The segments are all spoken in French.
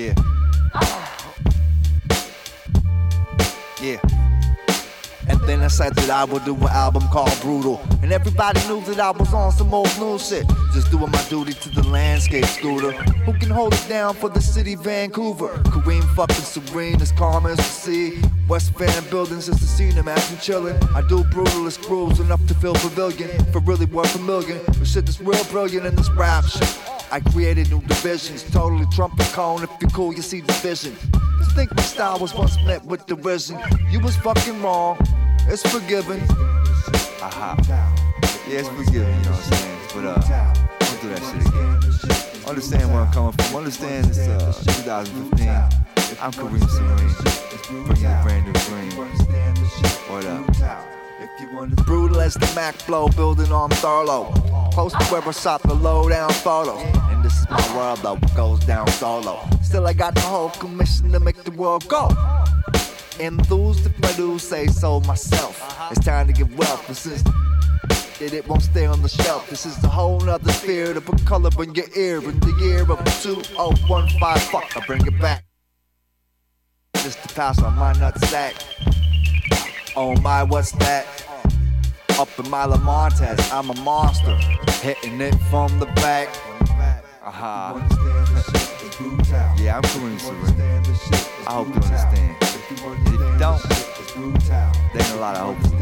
Yeah. Yeah. And then I said that I would do an album called Brutal. And everybody knew that I was on some old new shit. Just doing my duty to the landscape scooter. Who can hold it down for the city Vancouver? Kareem fucking serene, as calm as the sea. West Van buildings just to see them acting chillin'. I do brutalist crews enough to fill pavilion. For really worth a million. But shit is real brilliant in this rap shit. I created new divisions, totally Trump and cone. If you're cool, you see the vision. Just think my style was once met with derision. You was fucking wrong. It's forgiven. Aha. Yeah, it's forgiven, you know what I'm saying? But uh, don't do that shit again. Understand where I'm coming from. Understand it's uh 2015. I'm Kareem Serene. Bringing a brand new dream. What up? Brutal as the Mac flow, building on Thurlow. Close to where I shot the low down photos. And this is my world though, goes down solo. Still, I got the whole commission to make the world go. Enthused if do say so myself. It's time to get wealth, but since that it won't stay on the shelf. This is a whole nother sphere to put color in your ear in the year of 2015. Fuck, I bring it back. Just to pass on my nutsack. Oh my, what's that? Up in my Lamontes, I'm a monster. Hitting it from the back. Uh-huh. Aha. yeah, I'm Kareem Serene. I hope you understand. If you don't, there ain't a lot of hope.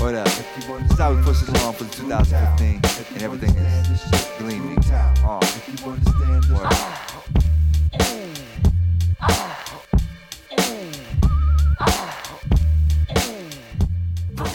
What up? This is how we push this along for 2015, and everything is gleaming. Uh. Oh, word.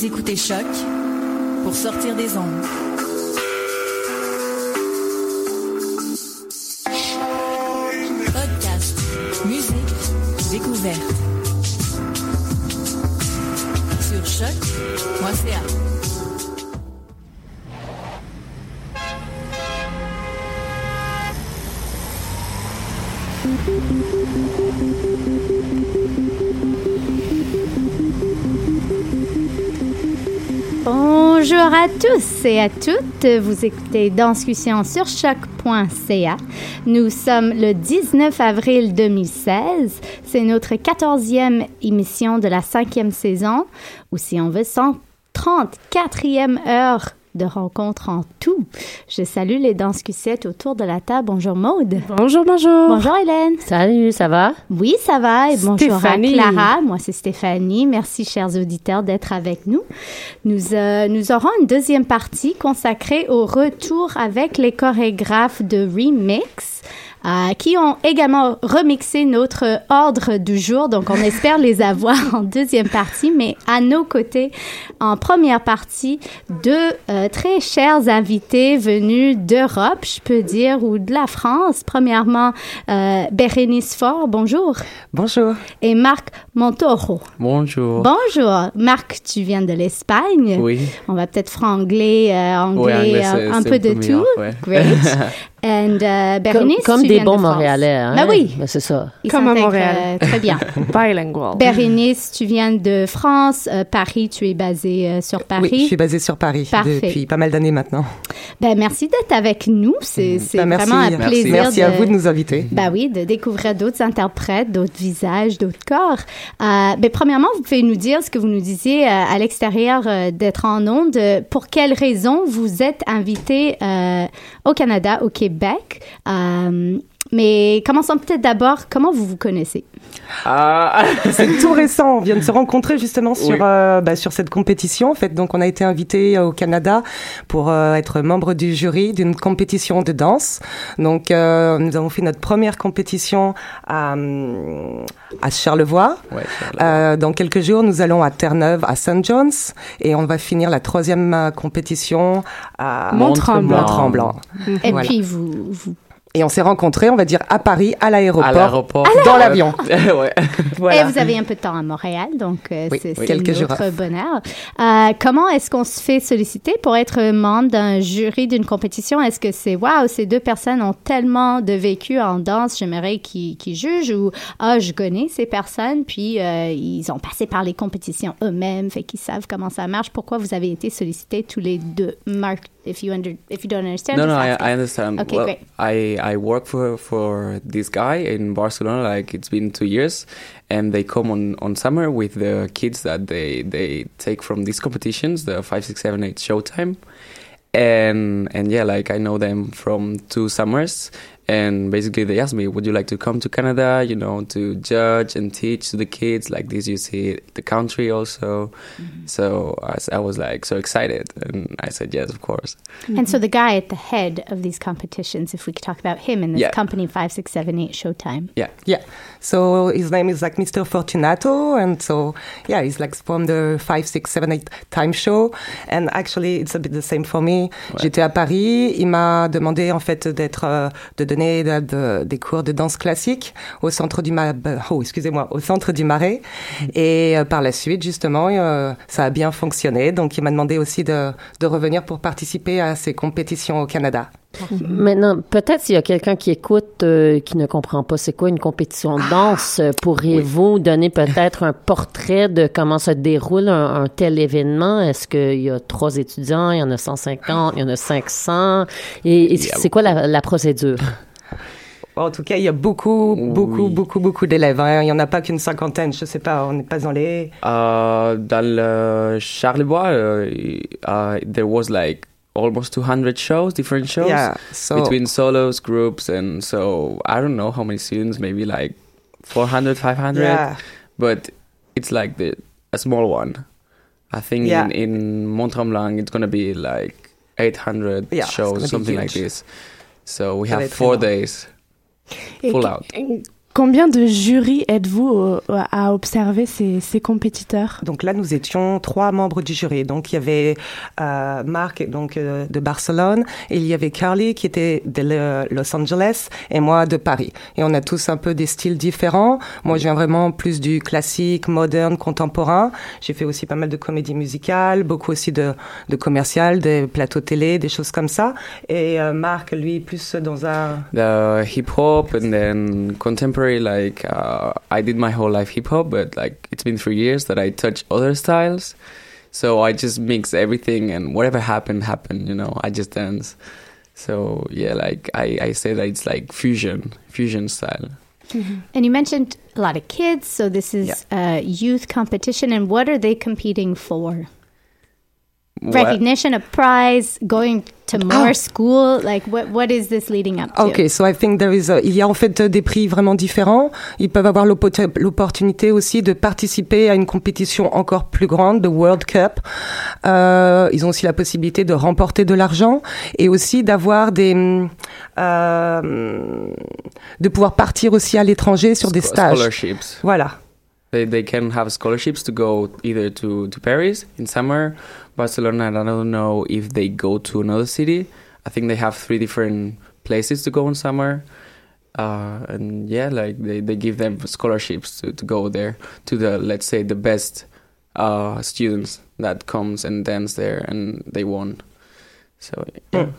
Vous écoutez Choc pour sortir des ondes. Bonjour à tous et à toutes. Vous écoutez Danscussion sur choc.ca. Nous sommes le 19 avril 2016. C'est notre 14e émission de la cinquième saison, ou si on veut, 134e heure de rencontre en tout. Je salue les danscusettes autour de la table. Bonjour Maude. Bonjour, bonjour. Bonjour Hélène. Salut, ça va? Oui, ça va. Et bonjour à Clara. Moi, c'est Stéphanie. Merci, chers auditeurs, d'être avec nous. Nous, euh, nous aurons une deuxième partie consacrée au retour avec les chorégraphes de Remix. Euh, qui ont également remixé notre ordre du jour. Donc, on espère les avoir en deuxième partie, mais à nos côtés, en première partie, deux euh, très chers invités venus d'Europe, je peux dire, ou de la France. Premièrement, euh, Bérénice Faure, bonjour. Bonjour. Et Marc Montoro. Bonjour. Bonjour. Marc, tu viens de l'Espagne. Oui. On va peut-être frangler euh, anglais, anglais, euh, un peu de tout. ouais. Great. And uh, Comme, Bérénice, comme tu des viens bons de France. Montréalais. Hein? Ben oui. Ben, c'est ça. Ils Comme à Montréal. euh, très bien. Bilingual. Bérénice, tu viens de France. Euh, Paris, tu es basée euh, sur Paris. Oui, je suis basée sur Paris Parfait. depuis pas mal d'années maintenant. Ben, merci d'être avec nous. C'est Ben, merci. vraiment un Merci. plaisir. Merci à vous de nous inviter. Ben oui, de découvrir d'autres interprètes, d'autres visages, d'autres corps. Euh, ben, premièrement, vous pouvez nous dire ce que vous nous disiez euh, à l'extérieur euh, d'être en onde. Euh, Pour quelles raisons vous êtes invité euh, au Canada, au Québec? Euh, mais commençons peut-être d'abord, comment vous vous connaissez? Ah, c'est tout récent. On vient de se rencontrer justement sur Oui. euh, bah, sur cette compétition. En fait, donc on a été invité au Canada pour euh, être membre du jury d'une compétition de danse. Donc euh, nous avons fait notre première compétition à hum, à Charlevoix. Ouais, Euh, dans quelques jours, nous allons à Terre-Neuve, à St. John's, et on va finir la troisième euh, compétition à Mont-Tremblant. Mont-Tremblant. Et Voilà. puis, vous, vous Et on s'est rencontrés, on va dire, à Paris, à l'aéroport, À l'aéroport. dans l'avion. ouais. Voilà. Et vous avez un peu de temps à Montréal, donc euh, Oui, c'est oui, notre bonheur. Euh, comment est-ce qu'on se fait solliciter pour être membre d'un jury d'une compétition? Est-ce que c'est, waouh, ces deux personnes ont tellement de vécu en danse, j'aimerais qu'ils jugent ou, ah, je connais ces personnes, puis euh, ils ont passé par les compétitions eux-mêmes, fait qu'ils savent comment ça marche. Pourquoi vous avez été sollicités tous les deux? Mark, if you, under, if you don't understand, No, no, I, I understand. Okay, well, great. I I work for for this guy in Barcelona. Like it's been two years, and they come on on summer with the kids that they they take from these competitions, the five, six, seven, eight Showtime, and and yeah, like I know them from two summers. And basically, they asked me, "Would you like to come to Canada? You know, to judge and teach to the kids like this? You see the country also." Mm-hmm. So I was like so excited, and I said yes, of course. And so the guy at the head of these competitions, if we could talk about him in this Yeah. company, 5678 Showtime. Yeah. Yeah. So his name is like Mr. Fortunato, and so yeah, he's like from the five, six, seven, eight time show. And actually, it's a bit the same for me. J'étais à Paris. Il m'a demandé en fait d'être, euh, de donner de- de- des cours de danse classique au centre du Ma- oh excusez-moi, au centre du Marais. Et euh, par la suite, justement, euh, ça a bien fonctionné. Donc il m'a demandé aussi de, de revenir pour participer à ces compétitions au Canada. Maintenant, peut-être s'il y a quelqu'un qui écoute euh, qui ne comprend pas c'est quoi une compétition de danse, euh, pourriez-vous donner peut-être un portrait de comment se déroule un, un tel événement? Est-ce qu'il y a trois étudiants, il y en a 150, il y en a 500? Et, et c'est quoi la, la procédure? En tout cas, il y a beaucoup, beaucoup, Oui. beaucoup, beaucoup d'élèves. hein. Il n'y en a pas qu'une cinquantaine. Je sais pas, on n'est pas dans les... Uh, dans le Charlevoix, uh, uh, there was like almost 200 shows, different shows Yeah, so- between solos, groups, and so I don't know how many students, maybe like 400, 500. Yeah. But it's like the a small one. I think Yeah. in, in Mont-Tremblant it's gonna be like 800 Yeah, shows, something like this. So we Ça va have être four énorme. days, Et full qu- out. Combien de jurys êtes-vous au- à observer ces, ces compétiteurs? Donc là, nous étions trois membres du jury. Donc il y avait euh, Marc donc euh, de Barcelone, et il y avait Carly qui était de le- Los Angeles et moi de Paris. Et on a tous un peu des styles différents. Moi, je viens vraiment plus du classique, moderne, contemporain. J'ai fait aussi pas mal de comédie musicale, beaucoup aussi de, de commercial, des plateaux télé, des choses comme ça. Et euh, Marc, lui, plus dans un the hip hop and then contemporary like uh, i did my whole life hip hop but like it's been three years that i touch other styles so i just mix everything and whatever happened happened you know i just dance so yeah like i, I say that it's like fusion fusion style And you mentioned a lot of kids, so this is a youth competition. And what are they competing for? Recognition, a prize, going to more school. Like, what what is this leading up to? Okay, so I think there is a- il y a en fait des prix vraiment différents. Ils peuvent avoir l'oppo- l'opportunité aussi de participer à une compétition encore plus grande, the World Cup. Euh, ils ont aussi la possibilité de remporter de l'argent et aussi d'avoir des, euh, de pouvoir partir aussi à l'étranger sur des Scho- stages. scholarships Voilà. they, they can have scholarships to go either to, to paris in summer barcelona and i don't know if they go to another city. I think they have three different places to go in summer. Uh, and yeah like they, they give them scholarships to, to go there to the let's say the best uh, students that comes and dance there and they won. So yeah.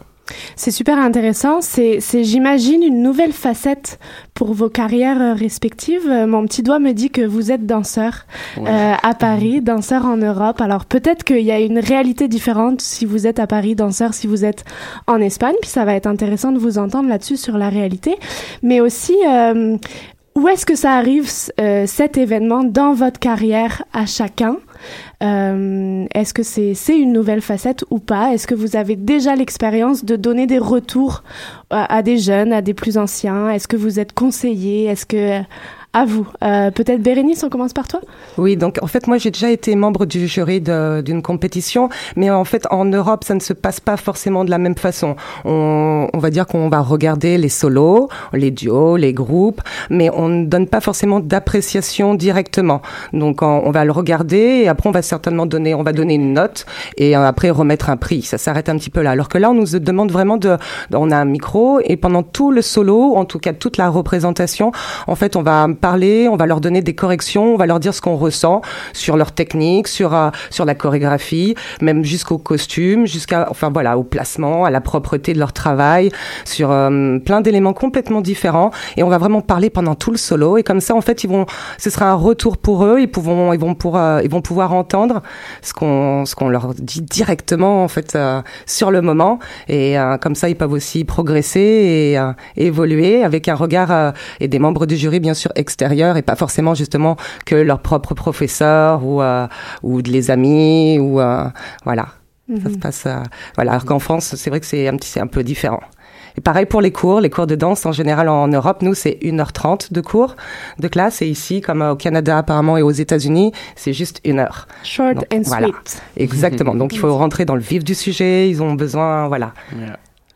C'est super intéressant. C'est, j'imagine, une nouvelle facette pour vos carrières respectives. Euh, Mon petit doigt me dit que vous êtes danseur Ouais. euh, à Paris, danseur en Europe. Alors peut-être qu'il y a une réalité différente si vous êtes à Paris, danseur, si vous êtes en Espagne. Puis ça va être intéressant de vous entendre là-dessus sur la réalité. Mais aussi, euh, où est-ce que ça arrive, euh, cet événement, dans votre carrière à chacun? Euh, Est-ce que c'est une nouvelle facette ou pas? Est-ce que vous avez déjà l'expérience de donner des retours à, des jeunes, à des plus anciens? Est-ce que vous êtes conseillé? Est-ce que à vous Euh, Peut-être Bérénice, on commence par toi. Oui, donc en fait, moi j'ai déjà été membre du jury d'une compétition, mais en fait en Europe, ça ne se passe pas forcément de la même façon. On, on va dire qu'on va regarder les solos, les duos, les groupes, mais on ne donne pas forcément d'appréciation directement. Donc on, on va le regarder et après on va certainement donner, on va donner une note et après remettre un prix. Ça s'arrête un petit peu là. Alors que là, on nous demande vraiment de, on a un micro et pendant tout le solo, en tout cas toute la représentation, en fait, on va parler, on va leur donner des corrections, on va leur dire ce qu'on ressent sur leur technique, sur euh, la chorégraphie, même jusqu'au costume, jusqu'à enfin voilà, au placement, à la propreté de leur travail, sur euh, plein d'éléments complètement différents. Et on va vraiment parler pendant tout le solo. Et comme ça en fait, ils vont ce sera un retour pour eux, ils pourront ils vont pouvoir ils vont pouvoir entendre ce qu'on leur dit directement en fait euh, sur le moment. Et euh, comme ça ils peuvent aussi progresser et, euh, évoluer avec un regard euh, et des membres du jury bien sûr extérieurs et pas forcément justement que leur propre professeur ou euh, ou de les amis ou euh, voilà ça se passe euh, voilà alors qu'en France c'est vrai que c'est un petit c'est un peu différent et pareil pour les cours, les cours de danse en général en Europe, nous c'est 1h30 de cours de classe et ici comme euh, au Canada apparemment et aux États-Unis, c'est juste une heure. Short Donc, and voilà. sweet. Exactement. Donc il faut rentrer dans le vif du sujet, ils ont besoin voilà.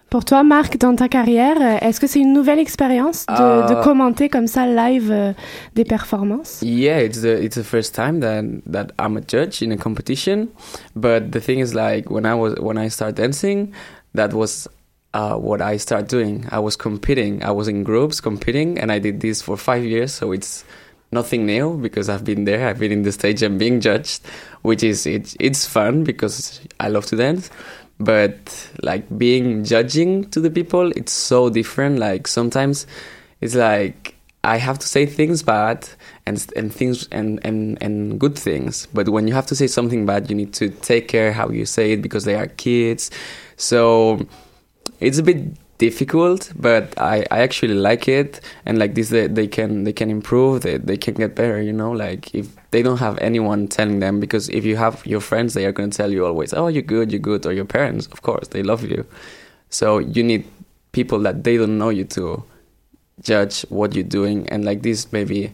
Pour toi, Marc, dans ta carrière, euh, est-ce que c'est une nouvelle expérience de, de Euh, commenter comme ça live euh, des performances? Yeah, it's the it's the first time that that I'm a judge in a competition. But the thing is, like when I was when I started dancing, that was uh, what I started doing. I was competing. I was in groups competing, and I did this for five years. So it's nothing new because I've been there. I've been in the stage and being judged, which is it, it's fun because I love to dance. But like being judging to the people, it's so different. Like sometimes it's like I have to say things bad and and things and, and and good things. But when you have to say something bad, you need to take care how you say it because they are kids. So it's a bit difficult, but I, I actually like it. And like this, they, they can they can improve. They they can get better. You know, like if they don't have anyone telling them, because if you have your friends, they are going to tell you always, "Oh, you're good, you're good," or your parents, of course, they love you. So you need people that they don't know you to judge what you're doing and like this maybe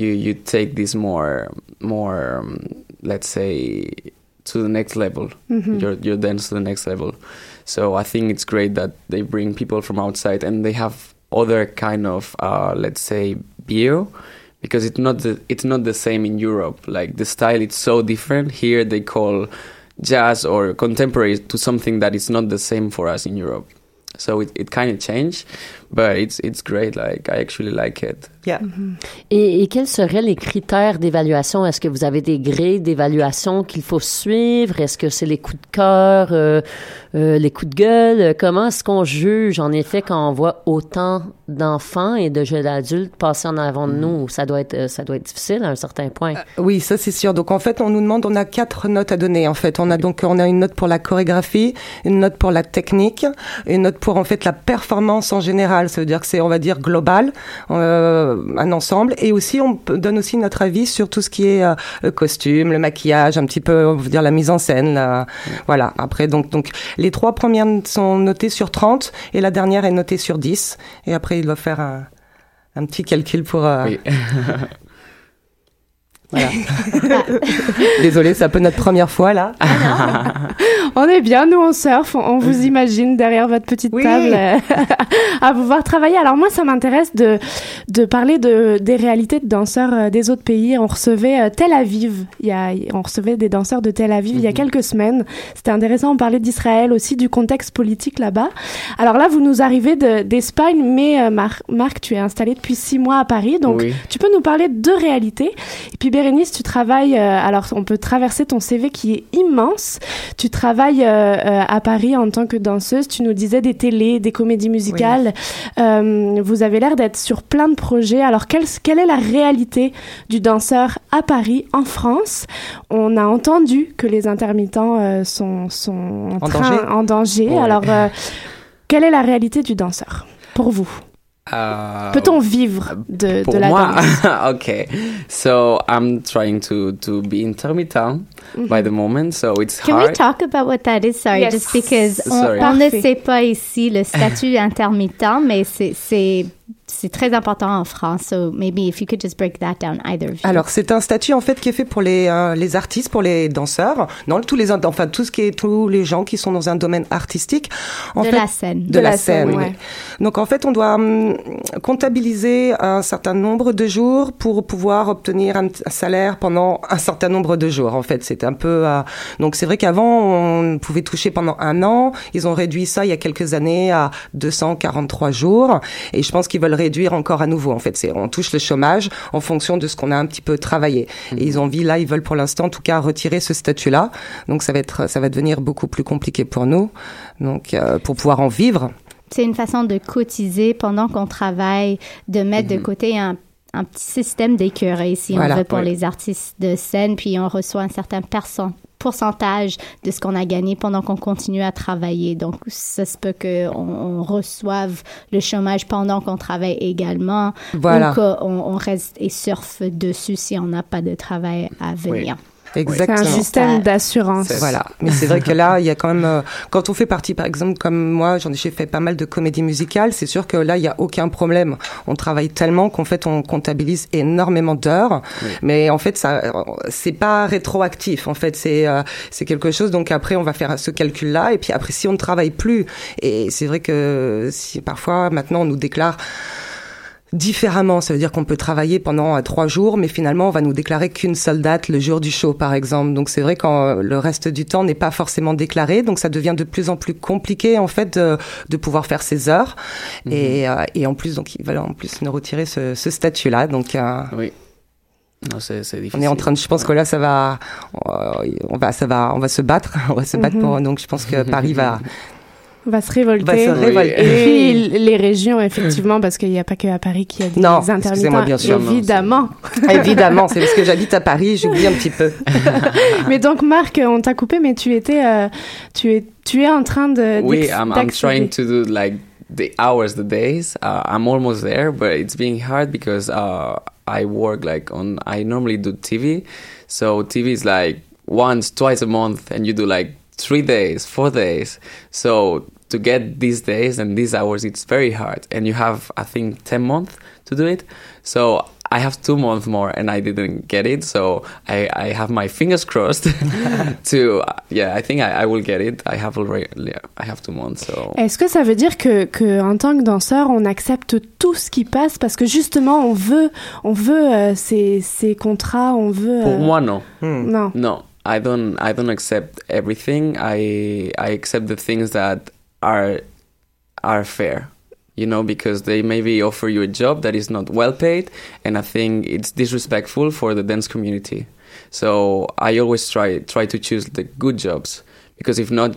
you you take this more more um, let's say to the next level Mhm. your your dance to the next level so i think it's great that they bring people from outside and they have other kind of uh, let's say beer because it's not the it's not the same in europe. Like the style it's so different. Here they call jazz or contemporary to something that is not the same for us in europe. So it, it kind of changed but it's it's great like i actually like it Yeah. Et, et quels seraient les critères d'évaluation? Est-ce que vous avez des grilles d'évaluation qu'il faut suivre? Est-ce que c'est les coups de cœur, euh, euh, les coups de gueule? Euh, Comment est-ce qu'on juge, en effet, quand on voit autant d'enfants et de jeunes adultes passer en avant de nous? Ça doit être, euh, ça doit être difficile à un certain point. Oui, ça c'est sûr. Donc en fait, on nous demande, on a quatre notes à donner. En fait, on a donc on a une note pour la chorégraphie, une note pour la technique, une note pour en fait la performance en général. Ça veut dire que c'est on va dire global, euh, un ensemble, et aussi on donne aussi notre avis sur tout ce qui est euh, le costume, le maquillage, un petit peu on va dire la mise en scène. Voilà. Après donc donc les trois premières sont notées sur 30 et la dernière est notée sur 10. Et après il doit faire un un petit calcul pour. euh, Oui. Voilà. Désolé, c'est un peu notre première fois là. On est bien, nous on surfe, on, on vous imagine derrière votre petite Oui. table euh, à vous voir travailler. Alors moi, ça m'intéresse de de parler de des réalités de danseurs euh, des autres pays. On recevait euh, Tel Aviv, il y a, on recevait des danseurs de Tel Aviv il y a quelques semaines. C'était intéressant. On parlait d'Israël aussi, du contexte politique là-bas. Alors là, vous nous arrivez de- d'Espagne, mais Mar- Marc, tu es installé depuis six mois à Paris, donc Oui. tu peux nous parler de deux réalités. Et puis Bérénice, tu travailles, euh, alors on peut traverser ton CV qui est immense. Tu travailles euh, euh, à Paris en tant que danseuse. Tu nous disais des télés, des comédies musicales. Euh, vous avez l'air d'être sur plein de projets. Alors, quelle, quelle est la réalité du danseur à Paris, en France? On a entendu que les intermittents euh, sont, sont en, En train, danger. en danger. Ouais. Alors, quelle est la réalité du danseur pour vous? Uh, Peut-on vivre de, pour de la moi, danse? okay. So I'm trying to to be intermittent by the moment, so it's Can we hard. talk about what that is? Sorry, Yes. just because on, on ne sait pas ici le statut intermittent, mais c'est c'est très important en France. So maybe if you could just break that down, either of you. Alors c'est un statut en fait qui est fait pour les euh, les artistes, pour les danseurs, non tous les enfin tout ce qui est tous les gens qui sont dans un domaine artistique. En de fait, la scène. de, la, scène. ouais. Donc en fait, on doit hum, comptabiliser un certain nombre de jours pour pouvoir obtenir un, un salaire pendant un certain nombre de jours. En fait, c'est un peu. euh, donc c'est vrai qu'avant, on pouvait toucher pendant un an. Ils ont réduit ça il y a quelques années à 243 jours, et je pense qu'ils veulent réduire encore à nouveau. En fait, c'est on touche le chômage en fonction de ce qu'on a un petit peu travaillé. Et ils ont envie là, ils veulent pour l'instant, en tout cas, retirer ce statut-là. Donc ça va être, ça va devenir beaucoup plus compliqué pour nous. Donc euh, pour pouvoir en vivre. C'est une façon de cotiser pendant qu'on travaille, de mettre de côté un, un petit système d'écureuil, si Voilà. on veut, pour les artistes de scène, puis on reçoit un certain percent- pourcentage de ce qu'on a gagné pendant qu'on continue à travailler. Donc, ça se peut qu'on on reçoive le chômage pendant qu'on travaille également, Voilà. ou qu'on on reste et surfe dessus si on n'a pas de travail à venir. Exactement. un système d'assurance. Voilà, mais c'est vrai que là, il y a quand même, euh, quand on fait partie, par exemple, comme moi, j'en ai fait pas mal de comédies musicales, c'est sûr que là, il y a aucun problème. On travaille tellement qu'en fait, on comptabilise énormément d'heures, mais en fait, ça, euh, c'est pas rétroactif. En fait, c'est euh, c'est quelque chose. Donc après, on va faire ce calcul-là, et puis après, si on ne travaille plus, et c'est vrai que si parfois, maintenant, on nous déclare différemment. Ça veut dire qu'on peut travailler pendant euh, trois jours, mais finalement, on va nous déclarer qu'une seule date, le jour du show, par exemple. Donc, c'est vrai quand le reste du temps n'est pas forcément déclaré, donc ça devient de plus en plus compliqué, en fait, de, de pouvoir faire ces heures. Et, euh, et en plus, donc, ils veulent en plus nous retirer ce, ce statut-là. Donc, euh, Oui. Non, c'est c'est difficile. on est en train de, je pense que là, ça va, euh, on va, ça va, on va se battre, on va se battre pour. Donc, je pense que Paris va, va se révolter. va se Oui. révolter. Et puis les régions, effectivement, parce qu'il n'y a pas que à Paris qu'il y a des Non, intermittents. bien sûr, non, Évidemment. Évidemment, c'est parce que j'habite à Paris, j'oublie un petit peu. mais donc, Marc, on t'a coupé, mais tu étais, euh, tu es, tu es en train de. Oui, I'm, I'm trying to do like the hours, the days. Uh, I'm almost there, but it's being hard because uh, I work like on. I normally do TV, so TV is like once, twice a month, and you do like three days, four days. So to get these days and these hours, it's very hard, and you have I think ten months to do it. So. I have two months more and I didn't get it, so I, I have my fingers crossed to yeah. I think I, I will get it. I have already yeah, I have two months, so Est-ce que ça veut dire que, que en tant que danseur, on accepte tout ce qui passe parce que justement, on veut, on veut euh, ces, ces contrats, on veut. Euh, pour euh, moi non. Hmm. Non. No, I don't. I don't accept everything. I I accept the things that are are fair. You know, because they maybe offer you a job that is not well paid, and I think it's disrespectful for the dance community. So I always try try to choose the good jobs because if not,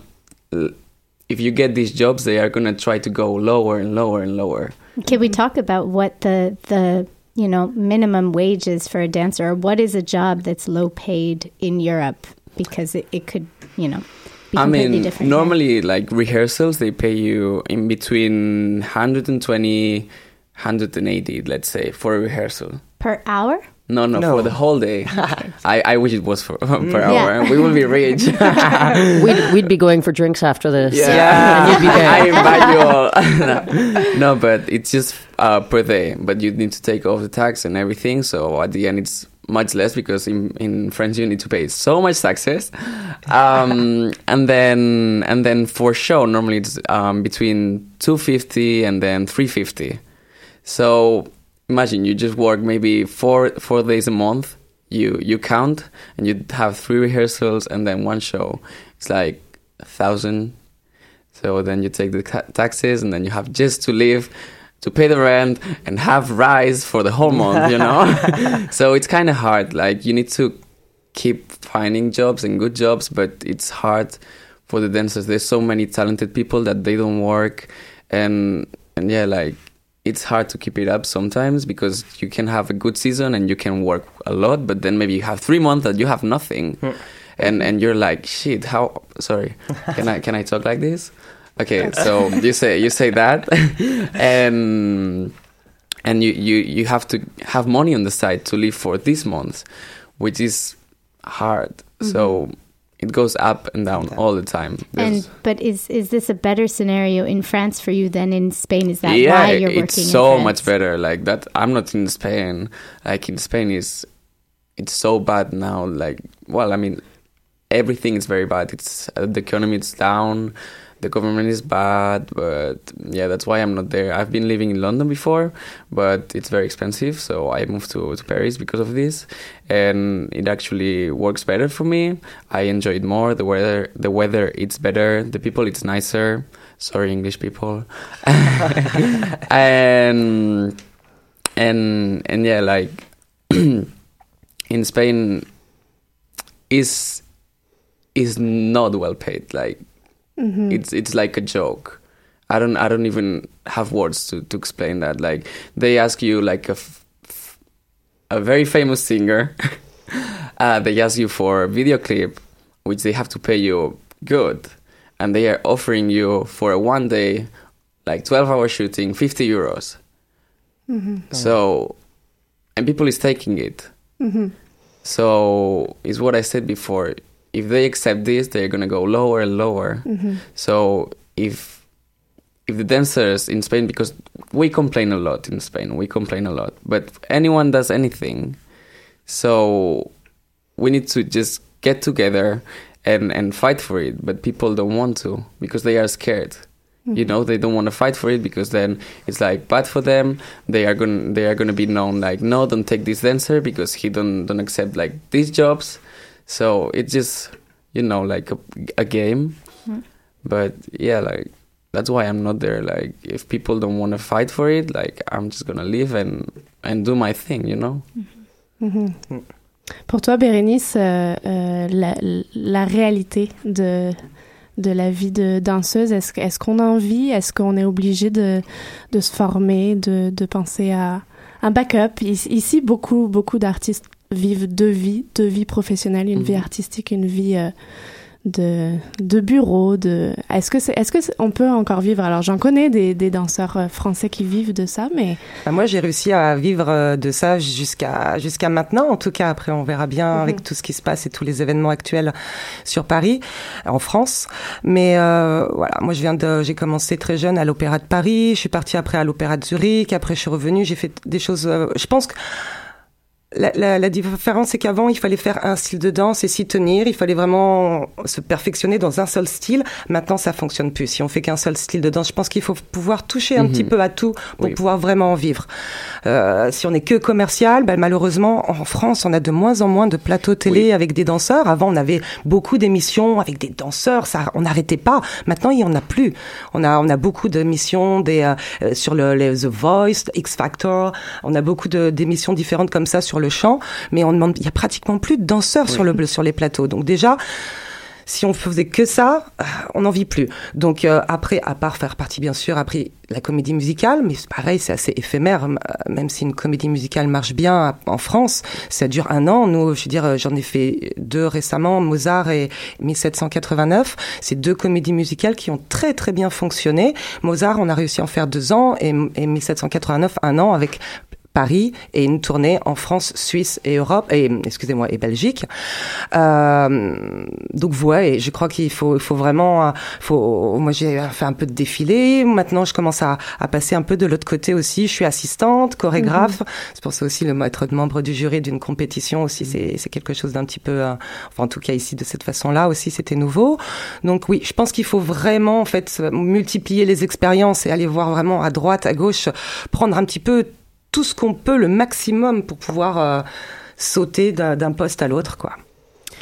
if you get these jobs, they are gonna try to go lower and lower and lower. Can we talk about what the the you know minimum wage is for a dancer, or what is a job that's low paid in Europe? Because it, it could you know be I mean, different. here. normally, like rehearsals, they pay you in between 120, 180, let's say, for a rehearsal. per hour. No, no, No. for the whole day. I, I wish it was for, per Yeah. hour. We would be rich. we'd, we'd be going for drinks after this. Yeah. And you'd be I invite you all. no, but it's just uh, per day. But you need to take off the tax and everything. So at the end, it's much less because in, in France you need to pay so much taxes. Um, and then and then for show normally it's um, between two fifty and then three fifty. So imagine you just work maybe four four days a month. You you count and you have three rehearsals and then one show. It's like a thousand. So then you take the ta- taxes and then you have just to live. To pay the rent and have rice for the whole month, you know? so it's kind of hard. Like you need to keep finding jobs and good jobs, but it's hard for the dancers. There's so many talented people that they don't work and and yeah, like it's hard to keep it up sometimes because you can have a good season and you can work a lot, but then maybe you have 3 months that you have nothing. Hmm. and and you're like, "Shit, how sorry. Can I can I talk like this?" Okay, so you say you say that, and and you, you you have to have money on the side to live for this month, which is hard. So it goes up and down all the time. And but is is this a better scenario in France for you than in Spain? Is that yeah, why you're working? it's so France? much better. Like that, I'm not in Spain. Like in Spain is, it's so bad now. Like, well, I mean, everything is very bad. It's uh, the economy is down, the government is bad. But yeah, that's why I'm not there. I've been living in London before, but it's very expensive. So I moved to to Paris because of this, and it actually works better for me. I enjoy it more. The weather, the weather, it's better. The people, it's nicer. Sorry, English people. and and and yeah, like in Spain is is not well paid. Like Mhm. it's it's like a joke. I don't I don't even have words to to explain that. Like they ask you like a f- f- a very famous singer. uh, they ask you for a video clip, which they have to pay you good, and they are offering you for a one day, like twelve hour shooting, fifty euros. Mhm. So, and people is taking it. Mhm. So it's what I said before. If they accept this, they're gonna go lower and lower. Mhm. So if if the dancers in Spain, because we complain a lot in Spain, we complain a lot, but anyone does anything, so we need to just get together and and fight for it. But people don't want to because they are scared. You Mhm. know, they don't want to fight for it because then it's like bad for them. They are gonna they are going to be known like no, don't take this dancer because he don't don't accept like these jobs. So it's just you know like a, a game. Mm. But yeah, like that's why I'm not there. Like if people don't want to fight for it, like I'm just gonna leave and and do my thing. You know? Mhm. Pour toi, Bérénice, euh, euh, la, la réalité de, de la vie de danseuse, est-ce, qu'on a envie, est-ce qu'on est obligé de, de se former, de, de penser à un backup? Ici, ici, beaucoup, beaucoup d'artistes vivent deux vies, deux vies professionnelles, une vie Mhm. artistique, une vie euh, de, de bureau. De... Est-ce que c'est, est-ce que on peut encore vivre? Alors, j'en connais des, des danseurs euh, français qui vivent de ça, mais Bah, moi, j'ai réussi à vivre euh, de ça jusqu'à jusqu'à maintenant. En tout cas, après, on verra bien Mhm. avec tout ce qui se passe et tous les événements actuels sur Paris, en France. Mais euh, voilà, moi, je viens de, j'ai commencé très jeune à l'Opéra de Paris. Je suis partie après à l'Opéra de Zurich. Après, je suis revenue. J'ai fait des choses. euh, je pense que la, la, la différence, c'est qu'avant, il fallait faire un style de danse et s'y tenir. Il fallait vraiment se perfectionner dans un seul style. Maintenant, ça fonctionne plus. Si on fait qu'un seul style de danse, je pense qu'il faut pouvoir toucher un Mhm. petit peu à tout pour Oui. pouvoir vraiment en vivre. Euh, si on est que commercial, ben, malheureusement, en France, on a de moins en moins de plateaux télé avec des danseurs. Avant, on avait beaucoup d'émissions avec des danseurs. Ça, on n'arrêtait pas. Maintenant, il y en a plus. On a, on a beaucoup d'émissions des, euh, euh, sur le, les The Voice, X Factor. On a beaucoup d'émissions différentes comme ça sur le chant. Mais on demande, il y a pratiquement plus de danseurs sur le, sur les plateaux. Donc déjà, si on faisait que ça, euh, on n'en vit plus. Donc euh, après, à part faire partie bien sûr, après la comédie musicale, mais c'est pareil, c'est assez éphémère. euh, Même si une comédie musicale marche bien en France, ça dure un an. Nous, je veux dire, j'en ai fait deux récemment, Mozart et 1789. C'est deux comédies musicales qui ont très très bien fonctionné. Mozart, on a réussi à en faire deux ans et, et 1789 un an avec Paris et une tournée en France, Suisse et Europe et excusez-moi et Belgique. Euh, donc ouais, et je crois qu'il faut, il faut vraiment, euh, faut. Moi j'ai fait un peu de défilé. Maintenant je commence à, à passer un peu de l'autre côté aussi. Je suis assistante, chorégraphe. C'est pour ça aussi le être membre du jury d'une compétition aussi, c'est c'est quelque chose d'un petit peu, euh, enfin en tout cas ici de cette façon-là aussi c'était nouveau. Donc oui, je pense qu'il faut vraiment en fait multiplier les expériences et aller voir vraiment à droite, à gauche, prendre un petit peu tout ce qu'on peut, le maximum pour pouvoir euh, sauter d'un poste à l'autre, quoi.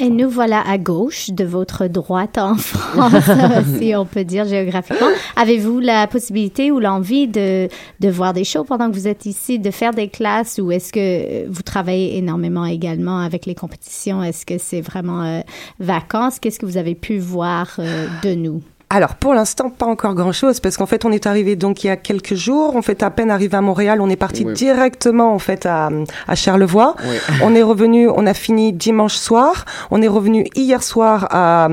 Et nous voilà à gauche de votre droite en France, si on peut dire géographiquement. Avez-vous la possibilité ou l'envie de, de voir des shows pendant que vous êtes ici, de faire des classes ou est-ce que vous travaillez énormément également avec les compétitions? Est-ce que c'est vraiment euh, vacances? Qu'est-ce que vous avez pu voir euh, de nous? Alors pour l'instant pas encore grand chose parce qu'en fait on est arrivé donc il y a quelques jours, on fait à peine arrivé à Montréal, on est parti Oui. directement en fait à, à Charlevoix. Oui. On est revenu, on a fini dimanche soir, on est revenu hier soir à,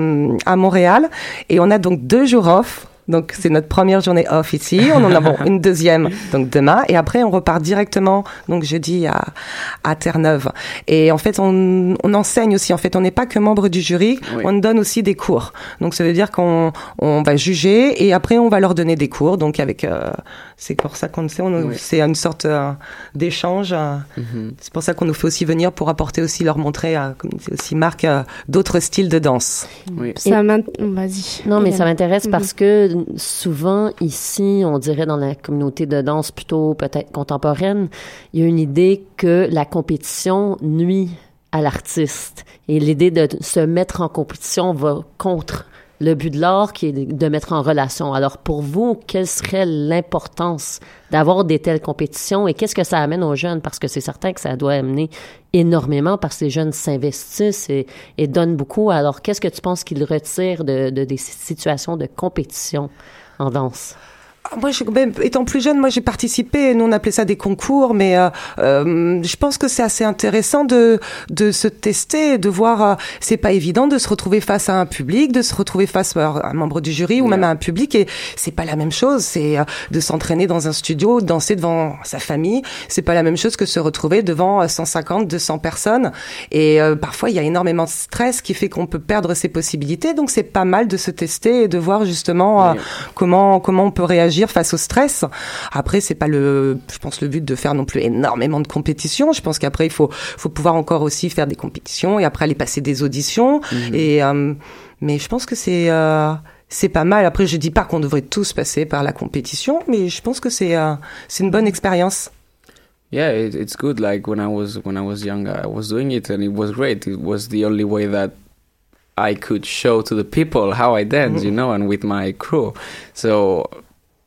à Montréal et on a donc deux jours off. Donc c'est notre première journée off ici. On en a une deuxième donc demain et après on repart directement donc jeudi à, à Terre-Neuve. Et en fait on, on enseigne aussi. En fait on n'est pas que membre du jury, Oui. on donne aussi des cours. Donc ça veut dire qu'on on va juger et après on va leur donner des cours. Donc avec euh, c'est pour ça qu'on le sait, on, Oui. c'est une sorte euh, d'échange. euh, Mhm. c'est pour ça qu'on nous fait aussi venir pour apporter aussi leur montrer, euh, comme c'est aussi Marc, euh, d'autres styles de danse. Oui. Ça m'int- Vas-y. Non, mais ça m'intéresse parce que souvent, ici, on dirait dans la communauté de danse plutôt peut-être contemporaine, il y a une idée que la compétition nuit à l'artiste. Et l'idée de se mettre en compétition va contre le but de l'art qui est de mettre en relation. Alors pour vous, quelle serait l'importance d'avoir des telles compétitions et qu'est-ce que ça amène aux jeunes? Parce que c'est certain que ça doit amener énormément parce que les jeunes s'investissent et, donnent beaucoup. Alors qu'est-ce que tu penses qu'ils retirent de des situations de compétition en danse? Moi, je, même étant plus jeune, moi j'ai participé. Nous on appelait ça des concours, mais euh, euh, je pense que c'est assez intéressant de de se tester, de voir. euh, c'est pas évident de se retrouver face à un public, de se retrouver face à un membre du jury ou même à un public, et c'est pas la même chose. C'est euh, de s'entraîner dans un studio, danser devant sa famille. C'est pas la même chose que se retrouver devant euh, 150, 200 personnes. Et euh, parfois il y a énormément de stress qui fait qu'on peut perdre ses possibilités. Donc c'est pas mal de se tester et de voir justement euh, Oui. comment comment on peut réagir face au stress. Après, c'est pas le, je pense le but de faire non plus énormément de compétitions. Je pense qu'après il faut faut pouvoir encore aussi faire des compétitions et après aller passer des auditions. Et euh, mais je pense que c'est euh, c'est pas mal. Après, je dis pas qu'on devrait tous passer par la compétition, mais je pense que c'est euh, c'est une bonne expérience. Yeah, it, it's good. Like when I was when I was young, I was doing it, and it was great. It was the only way that I could show to the people how I dance, you know, and with my crew. So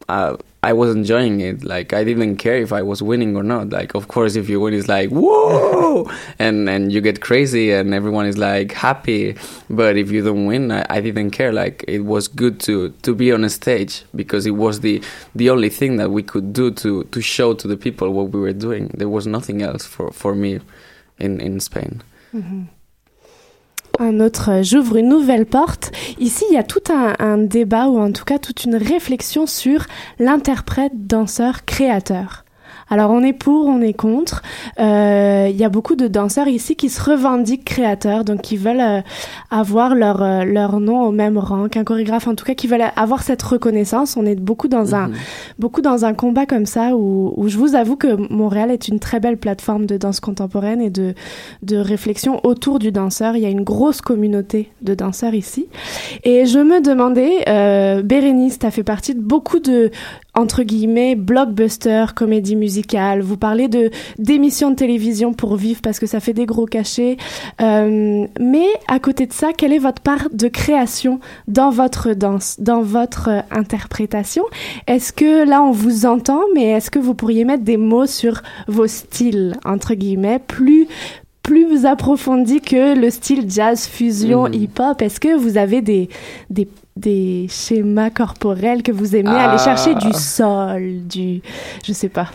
uh, I was enjoying it. Like I didn't care if I was winning or not. Like of course, if you win, it's like whoa, and and you get crazy, and everyone is like happy. But if you don't win, I, I didn't care. Like it was good to to be on a stage because it was the the only thing that we could do to to show to the people what we were doing. There was nothing else for for me in in Spain. Un autre, euh, j'ouvre une nouvelle porte. Ici, il y a tout un, un débat ou en tout cas toute une réflexion sur l'interprète, danseur, créateur. Alors on est pour, on est contre. Euh, Il y a beaucoup de danseurs ici qui se revendiquent créateurs, donc qui veulent euh, avoir leur euh, leur nom au même rang qu'un chorégraphe, en tout cas qui veulent avoir cette reconnaissance. On est beaucoup dans un beaucoup dans un combat comme ça où, où je vous avoue que Montréal est une très belle plateforme de danse contemporaine et de de réflexion autour du danseur. Il y a une grosse communauté de danseurs ici. Et je me demandais, euh, Bérénice, tu as fait partie de beaucoup de entre guillemets blockbuster, comédie Vous parlez de d'émissions de télévision pour vivre parce que ça fait des gros cachets. Euh, mais à côté de ça, quelle est votre part de création dans votre danse, dans votre euh, interprétation? Est-ce que là on vous entend, mais est-ce que vous pourriez mettre des mots sur vos styles entre guillemets plus plus approfondis que le style jazz fusion Mhm. hip-hop? Est-ce que vous avez des des des schémas corporels que vous aimez Ah. aller chercher du sol, du je sais pas.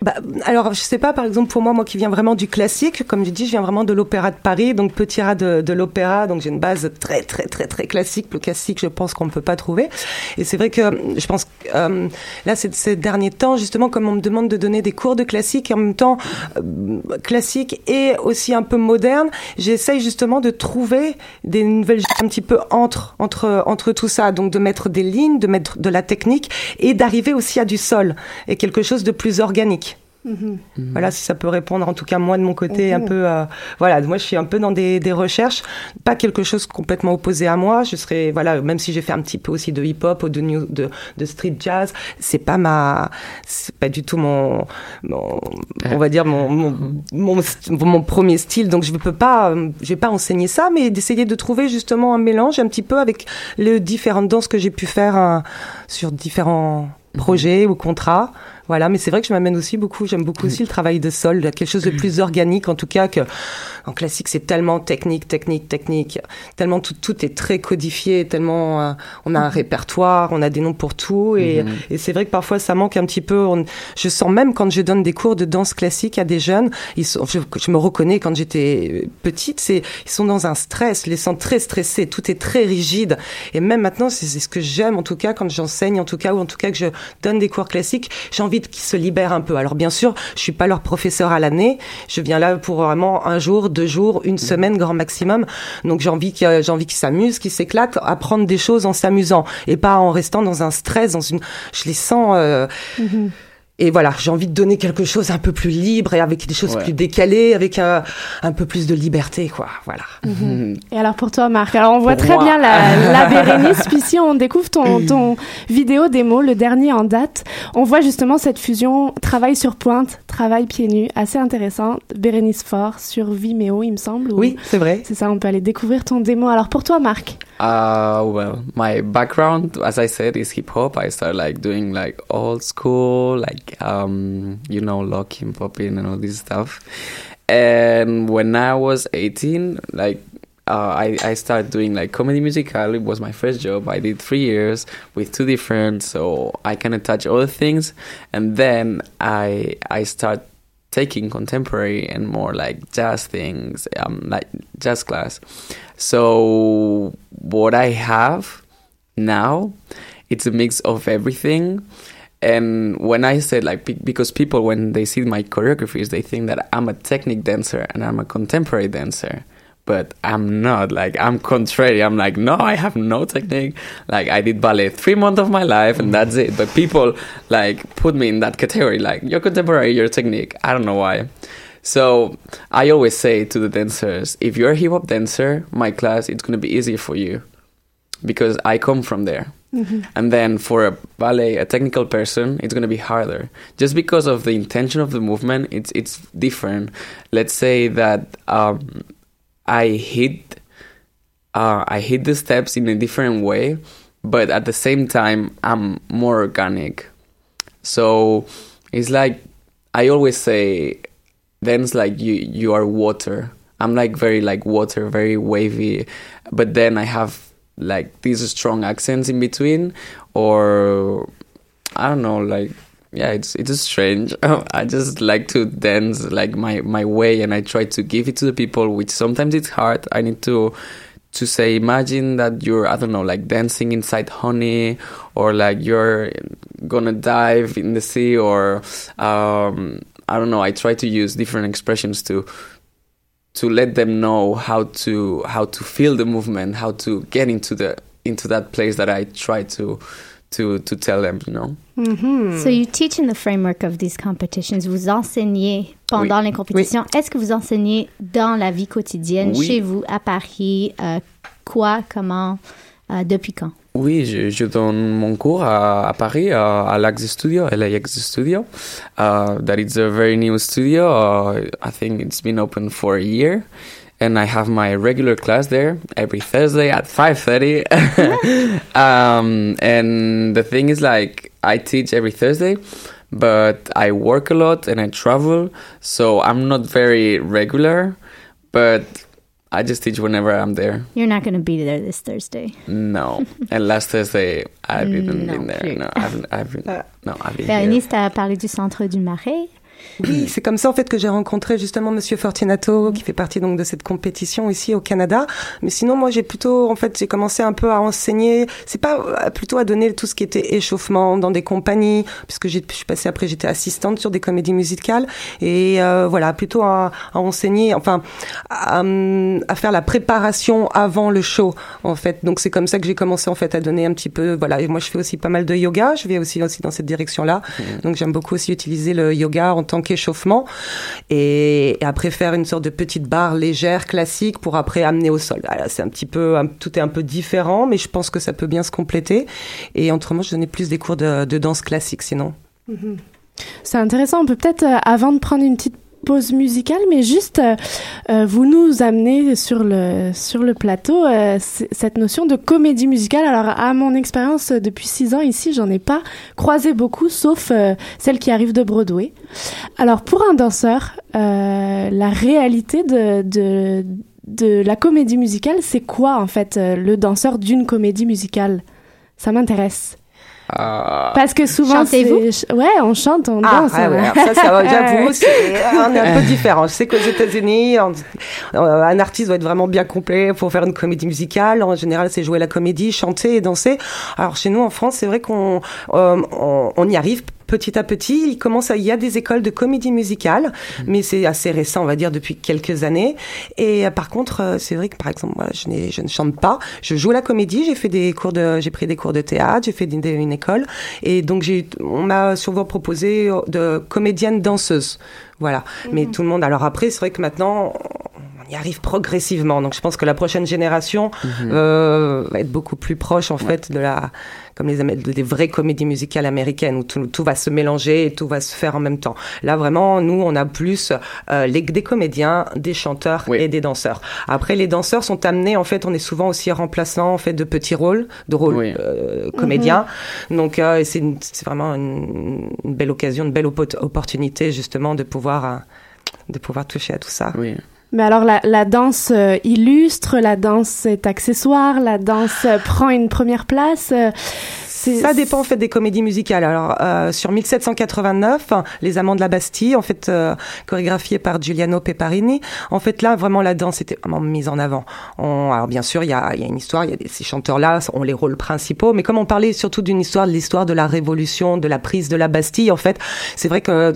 Bah, alors, je sais pas, par exemple, pour moi, moi qui viens vraiment du classique, comme je dis, je viens vraiment de l'opéra de Paris, donc petit rat de, de l'opéra, donc j'ai une base très, très, très, très classique. Le classique, je pense qu'on ne peut pas trouver. Et c'est vrai que je pense euh, là, ces, ces derniers temps, justement, comme on me demande de donner des cours de classique, et en même temps euh, classique et aussi un peu moderne, j'essaye justement de trouver des nouvelles un petit peu entre, entre, entre tout ça, donc de mettre des lignes, de mettre de la technique et d'arriver aussi à du sol et quelque chose de plus organique. Mhm. Voilà, si ça peut répondre, en tout cas moi de mon côté, un Mhm. peu, euh, voilà, moi je suis un peu dans des, des recherches, pas quelque chose complètement opposé à moi. Je serais, voilà, même si j'ai fait un petit peu aussi de hip-hop ou de, new, de, de street jazz, c'est pas ma, c'est pas du tout mon, mon on va dire mon, mon, mon, st- mon premier style. Donc je ne peux pas, je vais pas enseigner ça, mais d'essayer de trouver justement un mélange un petit peu avec les différentes danses que j'ai pu faire euh, sur différents projets ou contrats. Voilà, mais c'est vrai que je m'amène aussi beaucoup, j'aime beaucoup aussi le travail de sol, quelque chose de plus organique en tout cas que en classique c'est tellement technique, technique, technique, tellement tout, tout est très codifié, tellement euh, on a un répertoire, on a des noms pour tout et, Mhm. et c'est vrai que parfois ça manque un petit peu. on- je sens même quand je donne des cours de danse classique à des jeunes, ils sont, je, je me reconnais quand j'étais petite, c'est ils sont dans un stress, les sens très stressés, tout est très rigide et même maintenant c'est ce que j'aime en tout cas quand j'enseigne en tout cas ou en tout cas que je donne des cours classiques, j'ai envie qu'ils se libèrent un peu. Alors bien sûr, je suis pas leur professeur à l'année, je viens là pour vraiment un jour, deux jours, une semaine grand maximum. Donc j'ai envie qu'ils j'ai envie qu'ils s'amusent, qu'ils s'éclatent, apprendre des choses en s'amusant et pas en restant dans un stress, dans une. Je les sens. euh, Et voilà, j'ai envie de donner quelque chose un peu plus libre et avec des choses Ouais. plus décalées, avec un, un peu plus de liberté, quoi. Voilà. Et alors pour toi, Marc, alors on voit Pour très moi. bien la, la Bérénice, puis ici on découvre ton, ton vidéo démo, le dernier en date. On voit justement cette fusion travail sur pointe, travail pieds nus, assez intéressant. Bérénice Fort sur Vimeo, il me semble. ou- Oui, c'est vrai. C'est ça, on peut aller découvrir ton démo. Alors pour toi, Marc, Uh, well, my background, as I said, is hip hop. I started like doing like old school, like um, you know, locking, popping, and all this stuff. And when I was 18, like uh, I I started doing like comedy musical. It was my first job. I did three years with two different, so I kind of touch other things. And then I I start taking contemporary and more like jazz things, um, like jazz class. So what I have now, it's a mix of everything. And when I said like because people when they see my choreographies, they think that I'm a technique dancer and I'm a contemporary dancer. But I'm not like I'm contrary. I'm like no, I have no technique. Like I did ballet three months of my life and that's it. But people like put me in that category. Like you're contemporary, you're technique. I don't know why. So I always say to the dancers, if you're a hip hop dancer, my class it's gonna be easier for you because I come from there. And then for a ballet, a technical person, it's gonna be harder just because of the intention of the movement. It's it's different. Let's say that um, I hit uh, I hit the steps in a different way, but at the same time I'm more organic. So it's like I always say, dance like you you are water. I'm like very like water, very wavy, but then I have like these strong accents in between, or I don't know, like yeah, it's it's strange. I just like to dance like my my way, and I try to give it to the people, which sometimes it's hard. I need to to say imagine that you're i don't know like dancing inside honey or like you're gonna dive in the sea or um i don't know i try to use different expressions to to let them know how to how to feel the movement how to get into the into that place that i try to to to tell them you know mm-hmm. So you teach in the framework of these competitions. Vous enseignez pendant Oui. les compétitions. Est-ce que vous enseignez dans la vie quotidienne, Oui. chez vous, à Paris? Euh, quoi, comment, euh, depuis quand? Oui, je, je donne mon cours à, à Paris, à, à l'Ax Studio, LAX Studio. Uh, that is a very new studio. Uh, I think it's been open for a year. And I have my regular class there every Thursday at 5.30. um, and the thing is like, I teach every Thursday, but I work a lot and I travel. So I'm not very regular, but I just teach whenever I'm there. You're not going to be there this Thursday. No. and last Thursday, I didn't No, been there. plus. No, I've, I've been, no, I've been here. Bérénice, t'as parlé du centre du Marais. Oui, c'est comme ça en fait que j'ai rencontré justement Monsieur Fortunato, qui fait partie donc de cette compétition ici au Canada. Mais sinon, moi, j'ai plutôt, en fait, j'ai commencé un peu à enseigner. C'est pas euh, plutôt à donner tout ce qui était échauffement dans des compagnies, puisque j'ai- je suis passée après, j'étais assistante sur des comédies musicales et euh, voilà, plutôt à, à enseigner, enfin, à, à faire la préparation avant le show en fait. Donc c'est comme ça que j'ai commencé en fait à donner un petit peu, voilà. Et moi, je fais aussi pas mal de yoga. Je vais aussi aussi dans cette direction-là. Donc j'aime beaucoup aussi utiliser le yoga en- tant qu'échauffement. Et, après faire une sorte de petite barre légère, classique, pour après amener au sol. Voilà, c'est un petit peu, tout est un peu différent, mais je pense que ça peut bien se compléter. Et autrement, je donnais plus des cours de, danse classique, sinon. C'est intéressant. On peut peut-être, euh, avant de prendre une petite pause musicale, mais juste, euh, euh, vous nous amenez sur le, sur le plateau euh, cette notion de comédie musicale. Alors, à mon expérience, depuis six ans ici, j'en ai pas croisé beaucoup, sauf euh, celle qui arrive de Broadway. Alors, pour un danseur, la réalité de, de, de la comédie musicale, c'est quoi, en fait, le danseur d'une comédie musicale? Ça m'intéresse. Ah. Parce que souvent, Chantez-vous? Ouais, on chante, on Ah, danse. ah ouais, ça, ça va, j'avoue, c'est- on est un peu différent. Je sais qu'aux États-Unis, on- euh, un artiste doit être vraiment bien complet pour faire une comédie musicale. En général, c'est jouer la comédie, chanter et danser. Alors chez nous, en France, c'est vrai qu'on euh, on, on y arrive petit à petit. Il commence à, il y a des écoles de comédie musicale, mais c'est assez récent, on va dire, depuis quelques années. Et euh, par contre, euh, c'est vrai que par exemple, moi, je, n'ai- je ne chante pas. Je joue la comédie. J'ai fait des cours de, j'ai pris des cours de théâtre, j'ai fait des- une école, et donc j'ai, on m'a souvent proposé de comédienne danseuse. Voilà. Mais tout le monde. Alors après, c'est vrai que maintenant, y arrive progressivement. Donc je pense que la prochaine génération Mhm. euh, va être beaucoup plus proche en fait de la, comme les des vraies comédies musicales américaines où tout, tout va se mélanger et tout va se faire en même temps. Là vraiment, nous on a plus euh, les, des comédiens, des chanteurs et des danseurs. Après les danseurs sont amenés en fait, on est souvent aussi remplaçant en fait de petits rôles, de rôles Oui. euh, comédiens. Donc euh, c'est vraiment une, une belle occasion, une belle oppo- opportunité justement de pouvoir euh, de pouvoir toucher à tout ça. Oui. Mais alors, la, danse euh, illustre, la danse est accessoire, la danse euh, prend une première place. Ça dépend en fait des comédies musicales. Alors euh, sur 1789, hein, Les Amants de la Bastille, en fait euh, chorégraphié par Giuliano Peparini. En fait là vraiment la danse était vraiment mise en avant. On, alors bien sûr il y a, y a une histoire, il y a des, ces chanteurs là ont les rôles principaux, mais comme on parlait surtout d'une histoire, de l'histoire de la Révolution, de la prise de la Bastille, en fait c'est vrai que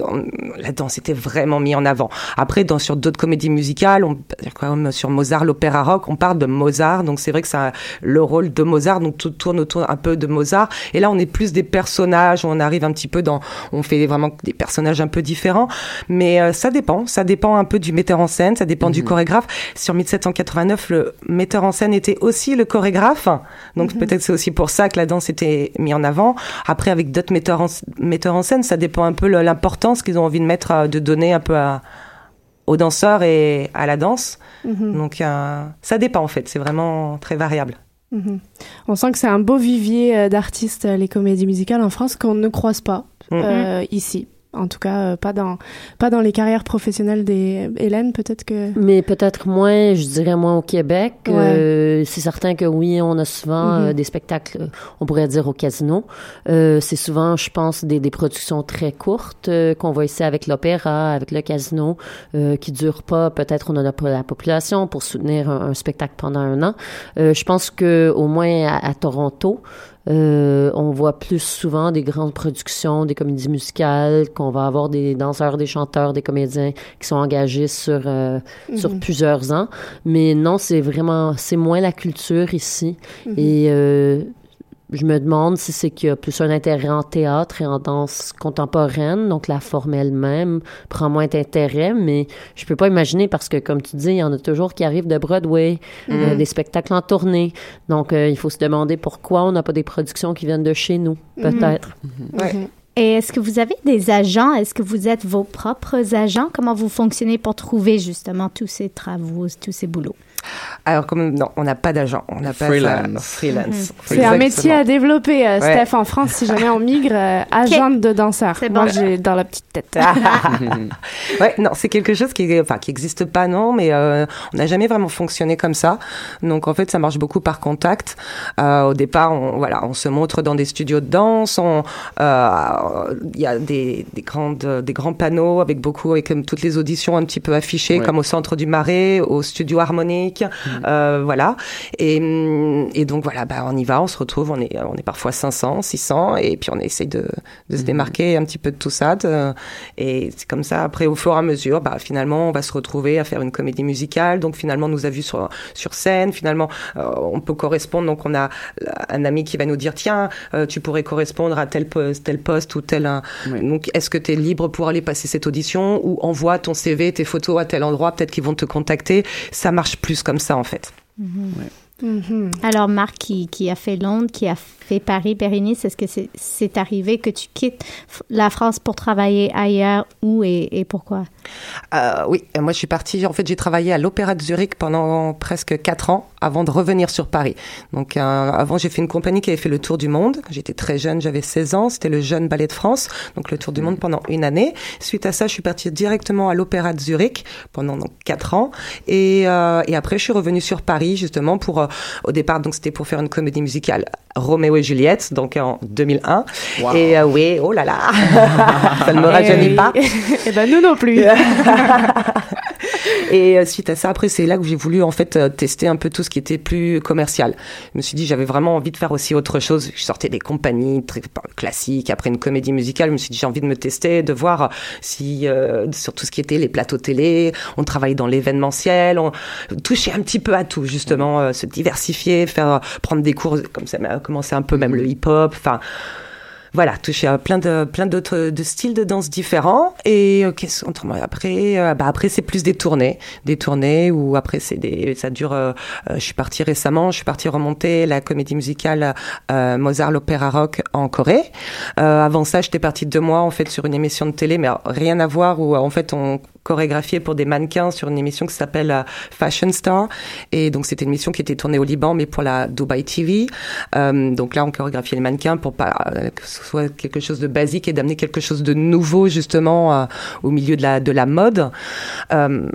la danse était vraiment mise en avant. Après dans sur d'autres comédies musicales, on comme sur Mozart, l'opéra rock, on parle de Mozart, donc c'est vrai que ça le rôle de Mozart, donc tout tourne autour un peu de Mozart. Et là, on est plus des personnages, on arrive un petit peu dans, on fait vraiment des personnages un peu différents. Mais euh, ça dépend, ça dépend un peu du metteur en scène, ça dépend du chorégraphe. Sur 1789, le metteur en scène était aussi le chorégraphe, donc Mhm. peut-être c'est aussi pour ça que la danse était mise en avant. Après, avec d'autres metteurs en, metteurs en scène, ça dépend un peu l'importance qu'ils ont envie de mettre, euh, de donner un peu à, aux danseurs et à la danse. Mhm. Donc euh, ça dépend en fait, c'est vraiment très variable. Mhm. On sent que c'est un beau vivier euh, d'artistes, euh, les comédies musicales en France, qu'on ne croise pas Mhm. euh, ici. En tout cas, euh, pas dans pas dans les carrières professionnelles des Hélène, peut-être que. Mais peut-être moins, je dirais moins au Québec. Ouais. Euh, c'est certain que oui, on a souvent Mhm. euh, des spectacles, euh, on pourrait dire au casino. Euh, c'est souvent, je pense, des, des productions très courtes euh, qu'on voit ici avec l'opéra, avec le casino, euh, qui durent pas. Peut-être on en a pas la population pour soutenir un, un spectacle pendant un an. Euh, je pense que au moins à, à Toronto. Euh, on voit plus souvent des grandes productions, des comédies musicales, qu'on va avoir des danseurs, des chanteurs, des comédiens qui sont engagés sur euh, sur Mhm. plusieurs ans. Mais non, c'est vraiment c'est moins la culture ici. Mhm. Et euh, je me demande si c'est qu'il y a plus un intérêt en théâtre et en danse contemporaine, donc la forme elle-même prend moins d'intérêt, mais je peux pas imaginer parce que, comme tu dis, il y en a toujours qui arrivent de Broadway, euh, Mhm. des spectacles en tournée. Donc, euh, il faut se demander pourquoi on n'a pas des productions qui viennent de chez nous, Mhm. peut-être. Mhm. Et est-ce que vous avez des agents? Est-ce que vous êtes vos propres agents? Comment vous fonctionnez pour trouver justement tous ces travaux, tous ces boulots? Alors, comme non, on n'a pas d'agent, on n'a pas Freelance. freelance. Mhm. C'est un métier à développer, euh, Ouais. Steph, en France, si jamais on migre, euh, agente de danseur. Moi, j'ai dans la petite tête. ouais, non, c'est quelque chose qui, enfin, qui existe pas, non, mais euh, on n'a jamais vraiment fonctionné comme ça. Donc, en fait, ça marche beaucoup par contact. Euh, au départ, on, voilà, on se montre dans des studios de danse. euh, Il y a des, des grandes, des grands panneaux avec beaucoup, avec comme toutes les auditions un petit peu affichées, Ouais. comme au centre du Marais, au studio harmonique. Technique, euh, voilà. Et, hum, et donc voilà, bah, on y va, on se retrouve, on est, on est parfois 500, 600, et puis on essaye de, de se démarquer un petit peu de tout ça. de- et c'est comme ça, après, au fur et à mesure, bah, finalement, on va se retrouver à faire une comédie musicale. Donc finalement, on nous a vus sur, sur scène. Finalement, euh, on peut correspondre. Donc on a un ami qui va nous dire, tiens, euh, tu pourrais correspondre à tel poste, tel poste ou tel... Donc est-ce que tu es libre pour aller passer cette audition ou envoie ton CV, tes photos à tel endroit, peut-être qu'ils vont te contacter. Ça marche plus comme ça en fait. Alors, Marc, qui, qui a fait Londres, qui a fait Paris, Bérénice, est-ce que c'est c'est arrivé que tu quittes f- la France pour travailler ailleurs Où et, et pourquoi? Euh, oui, moi je suis partie, en fait j'ai travaillé à l'Opéra de Zurich pendant presque quatre ans avant de revenir sur Paris. Donc euh, avant j'ai fait une compagnie qui avait fait le tour du monde. J'étais très jeune, j'avais 16 ans, c'était le Jeune Ballet de France, donc le tour du monde pendant une année. Suite à ça, je suis partie directement à l'Opéra de Zurich pendant donc quatre ans. Et, euh, et après je suis revenue sur Paris justement pour, euh, au départ donc c'était pour faire une comédie musicale Roméo et Juliette, donc en 2001. Wow. Et euh, oui, oh là là, ça ne me rajeunit Eh pas. oui. Eh ben nous non plus. Et euh, suite à ça, après, c'est là que j'ai voulu en fait euh, tester un peu tout ce qui était plus commercial. Je me suis dit, j'avais vraiment envie de faire aussi autre chose. Je sortais des compagnies très classiques. Après une comédie musicale, je me suis dit, j'ai envie de me tester, de voir si euh, sur tout ce qui était les plateaux télé, on travaillait dans l'événementiel, on touchait un petit peu à tout justement, euh, se diversifier, faire prendre des cours comme ça a commencé un peu même le hip-hop. Enfin voilà, toucher à plein de plein d'autres de styles de danse différents. Et euh, qu'est-ce après euh, bah après c'est plus des tournées, des tournées où après c'est des ça dure. euh, euh, je suis partie récemment, je suis partie remonter la comédie musicale Mozart l'opéra rock en Corée. Avant ça, j'étais partie deux mois en fait sur une émission de télé, mais rien à voir où en fait on chorégraphiait pour des mannequins sur une émission qui s'appelle euh, Fashion Star. Et donc, c'était une émission qui était tournée au Liban, mais pour la Dubai TV. Euh, donc là, on chorégraphiait les mannequins pour pas euh, que ce soit quelque chose de basique et d'amener quelque chose de nouveau, justement, euh, au milieu de la, de la mode. Euh,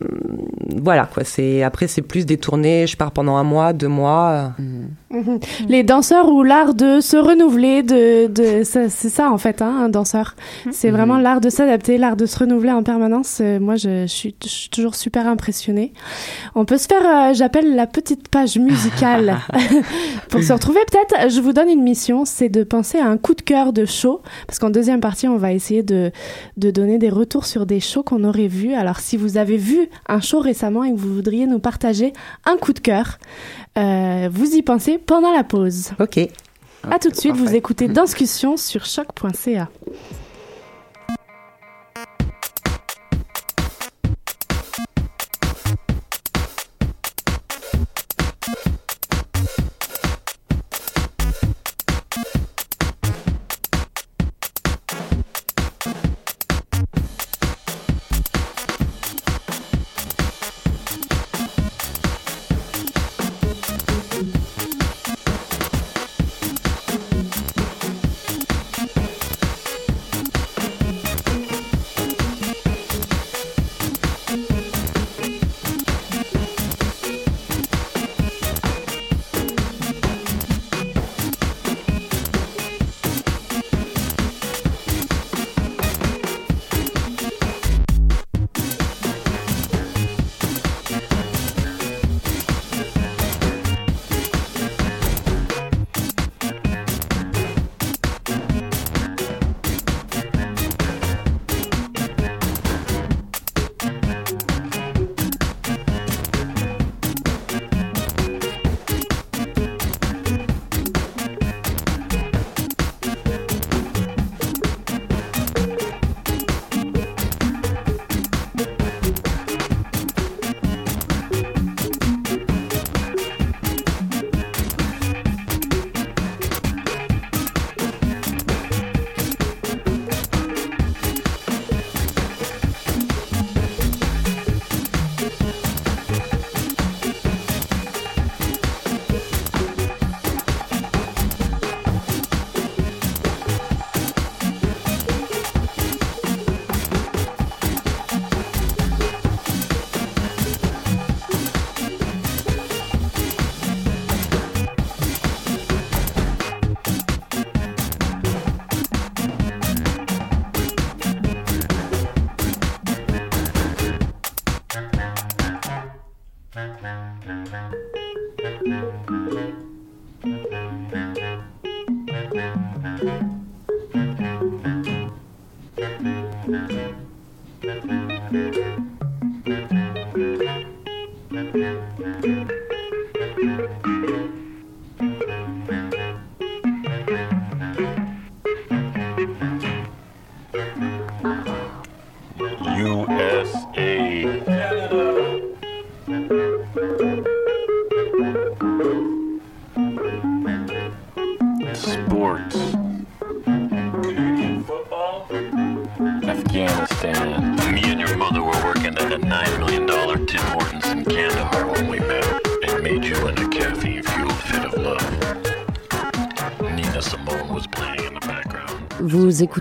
voilà, quoi. C'est, après, c'est plus des tournées. Je pars pendant un mois, deux mois. Mhm. Les danseurs ou l'art de se renouveler, de, de c'est ça en fait, hein, un danseur. C'est vraiment l'art de s'adapter, l'art de se renouveler en permanence. Moi, je, je suis, je suis toujours super impressionnée. On peut se faire, euh, j'appelle la petite page musicale pour se retrouver. Peut-être, je vous donne une mission, c'est de penser à un coup de cœur de show, parce qu'en deuxième partie, on va essayer de de donner des retours sur des shows qu'on aurait vus. Alors, si vous avez vu un show récemment et que vous voudriez nous partager un coup de cœur, euh, vous y pensez pendant la pause. Ok. À tout de suite, vous écoutez Discussion sur choc.ca. Thank you.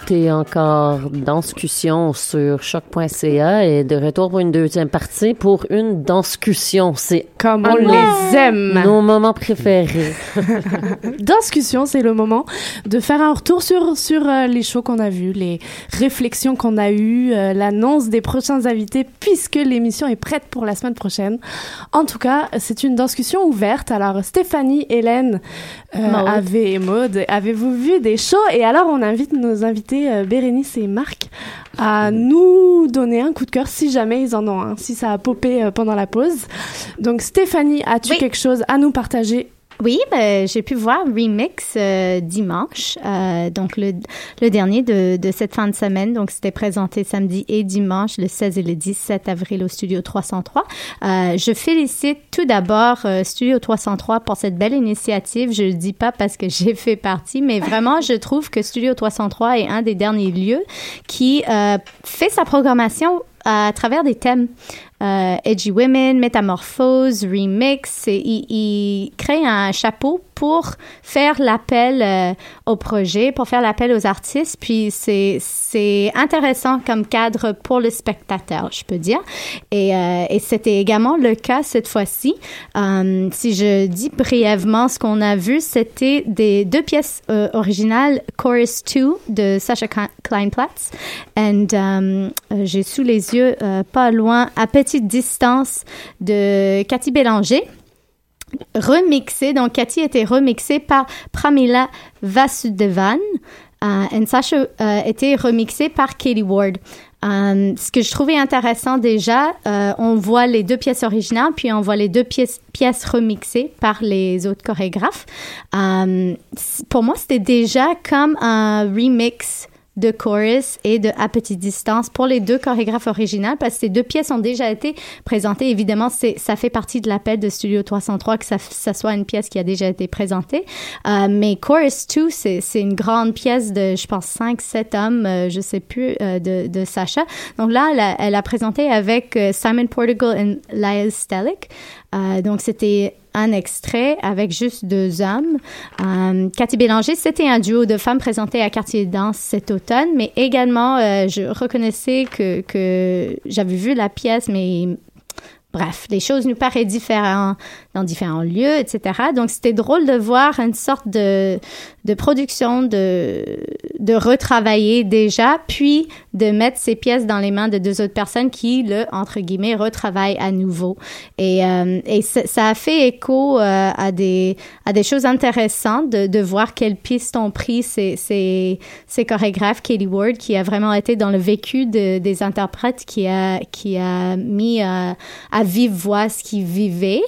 Vous écoutez encore Danscussion sur choc.ca et de retour pour une deuxième partie pour une Danscussion. C'est Comme on les aime. Nos moments préférés. Discussion, c'est le moment de faire un retour sur, sur euh, les shows qu'on a vus, les réflexions qu'on a eues, euh, l'annonce des prochains invités, puisque l'émission est prête pour la semaine prochaine. En tout cas, c'est une discussion ouverte. Alors, Stéphanie, Hélène, euh, avez, et Maude, avez-vous vu des shows? Et alors, on invite nos invités euh, Bérénice et Marc à nous donner un coup de cœur si jamais ils en ont un, si ça a popé euh, pendant la pause. Donc, Stéphanie, as-tu Oui. quelque chose à nous partager Oui, ben, j'ai pu voir Remix euh, dimanche, euh, donc le, dernier de, de cette fin de semaine. Donc, c'était présenté samedi et dimanche, le 16 et le 17 avril au Studio 303. Euh, je félicite tout d'abord euh, Studio 303 pour cette belle initiative. Je le dis pas parce que j'ai fait partie, mais vraiment, je trouve que Studio 303 est un des derniers lieux qui euh, fait sa programmation à travers des thèmes. Euh, Edgy Women, Métamorphose, Remix. Et il, crée un chapeau pour faire l'appel euh, au projet, pour faire l'appel aux artistes. Puis c'est intéressant comme cadre pour le spectateur, je peux dire. Et, euh, et c'était également le cas cette fois-ci. Si je dis brièvement ce qu'on a vu, c'était des deux pièces originales, Chorus 2 de Sasha Kleinplatz. Euh, j'ai sous les yeux, pas loin, petite distance, de Cathy Bélanger remixé. Donc, Cathy était remixée par Pramila Vasudevan. Euh, and Sasha euh, était remixée par Katie Ward. Euh, ce que je trouvais intéressant déjà, euh, on voit les deux pièces originales, puis on voit les deux pièces, pièces remixées par les autres chorégraphes. Euh, pour moi, c'était déjà comme un remix de chorus et de à petite distance pour les deux chorégraphes originales parce que ces deux pièces ont déjà été présentées. Évidemment, c'est ça fait partie de l'appel de Studio 303 que ça, soit une pièce qui a déjà été présentée. Euh, mais Chorus 2, c'est c'est une grande pièce de, je pense, 5, 7 hommes, euh, je sais plus, euh, de, de Sacha. Donc là, elle a, présenté avec euh, Simon Portugal et Lyle Stellick. Euh, donc c'était un extrait avec juste deux hommes. Euh, Cathy Bélanger, c'était un duo de femmes présenté à Quartier Danse cet automne, mais également, euh, je reconnaissais que, que j'avais vu la pièce, mais bref, les choses nous paraissent différentes dans différents lieux, etc. Donc, c'était drôle de voir une sorte de, de production, de, de retravailler déjà, puis de mettre ces pièces dans les mains de deux autres personnes qui, le, entre guillemets, retravaillent à nouveau. Et, euh, et ça, a fait écho euh, à, des, à des choses intéressantes de, de voir quelles pistes ont pris ces, chorégraphes, Katie Ward, qui a vraiment été dans le vécu de, des interprètes, qui a, qui a mis euh, à vive voix ce qu'ils vivaient.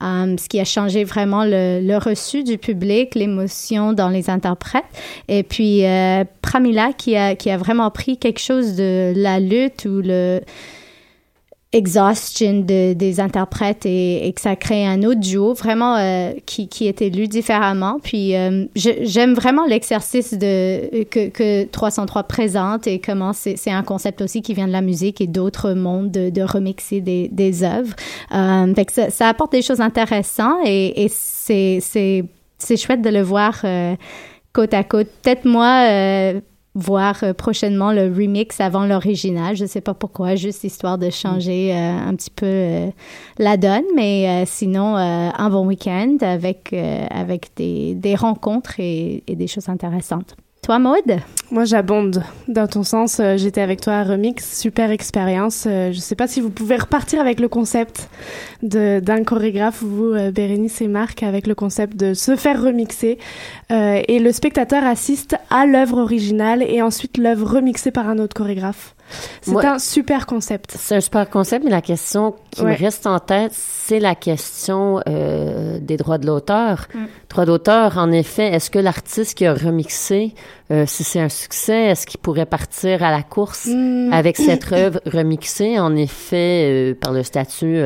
Um, ce qui a changé vraiment le, le reçu du public, l'émotion dans les interprètes. Et puis, euh, Pramila, qui a, qui a vraiment pris quelque chose de la lutte ou le exhaustion de, des interprètes et, que ça crée un autre duo vraiment euh, qui, qui était lu différemment. Puis euh, j'aime vraiment l'exercice de que, que 303 présente et comment c'est un concept aussi qui vient de la musique et d'autres mondes de, remixer des, œuvres. Euh, ça, apporte des choses intéressantes et, et c'est chouette de le voir euh, côte à côte. Peut-être moi voir euh, prochainement le remix avant l'original. Je sais pas pourquoi, juste histoire de changer euh, un petit peu euh, la donne, mais euh, sinon euh, un bon week-end avec euh, avec des, des rencontres et, et des choses intéressantes. Toi, Maude? Moi, j'abonde. Dans ton sens, euh, j'étais avec toi à Remix, super expérience. Euh, je sais pas si vous pouvez repartir avec le concept d'un chorégraphe, vous, euh, Bérénice et Marc, avec le concept de se faire remixer. et le spectateur assiste à l'œuvre originale et ensuite l'œuvre remixée par un autre chorégraphe. C'est Moi- un super concept. C'est un super concept, mais la question qui Ouais. me reste en tête, c'est la question euh, des droits de l'auteur. Mm. Droits d'auteur, en effet, est-ce que l'artiste qui a remixé, euh, si c'est un succès, est-ce qu'il pourrait partir à la course Mm. avec cette œuvre remixée, en effet, euh, par le statut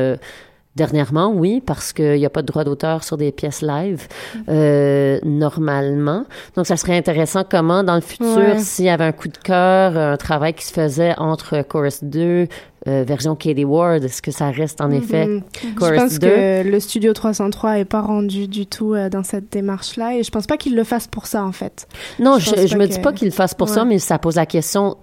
Dernièrement, oui, parce qu'il n'y a pas de droit d'auteur sur des pièces live euh, normalement. Donc, ça serait intéressant comment, dans le futur, Ouais. s'il y avait un coup de cœur, un travail qui se faisait entre Chorus 2, euh, version Katie Ward, est-ce que ça reste en effet Mhm. Chorus Je pense 2? que le studio 303 est pas rendu du tout euh, dans cette démarche-là et je pense pas qu'il le fasse pour ça en fait. Non, Je je, pense je pas me que- dis pas qu'il le fasse pour ça, mais ça pose la question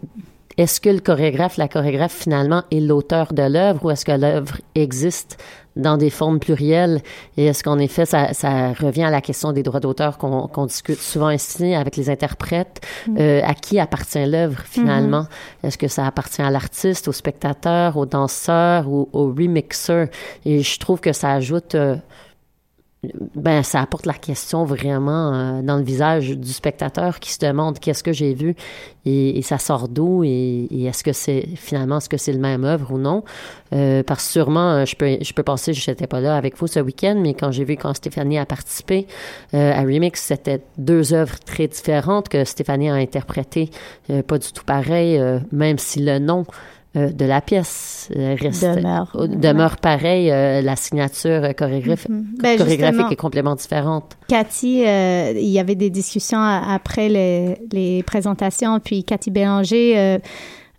est-ce que le chorégraphe, la chorégraphe finalement est l'auteur de l'œuvre ou est-ce que l'œuvre existe dans des formes plurielles? Et est-ce qu'en effet ça, ça revient à la question des droits d'auteur qu'on discute souvent ici avec les interprètes? Mm. euh, à qui appartient l'œuvre finalement? Mm-hmm. est-ce que ça appartient à l'artiste au spectateur au danseur ou au remixer et je trouve que ça ajoute euh, ben, ça apporte la question vraiment euh, dans le visage du spectateur qui se demande qu'est-ce que j'ai vu et, ça sort d'où et, est-ce que c'est finalement est-ce que c'est le même œuvre ou non? Euh, parce que sûrement euh, je peux je peux penser je n'étais pas là avec vous ce week-end mais quand j'ai vu quand Stéphanie a participé à Remix c'était deux œuvres très différentes que Stéphanie a interprétées pas du tout pareil même si le nom euh, de la pièce euh, reste Demeure. euh, demeure pareil euh, la signature chorégraphique Ben, chorégraphique justement. est complètement différente. Cathy, il y avait des discussions a- après les, les présentations, puis Cathy Bélanger.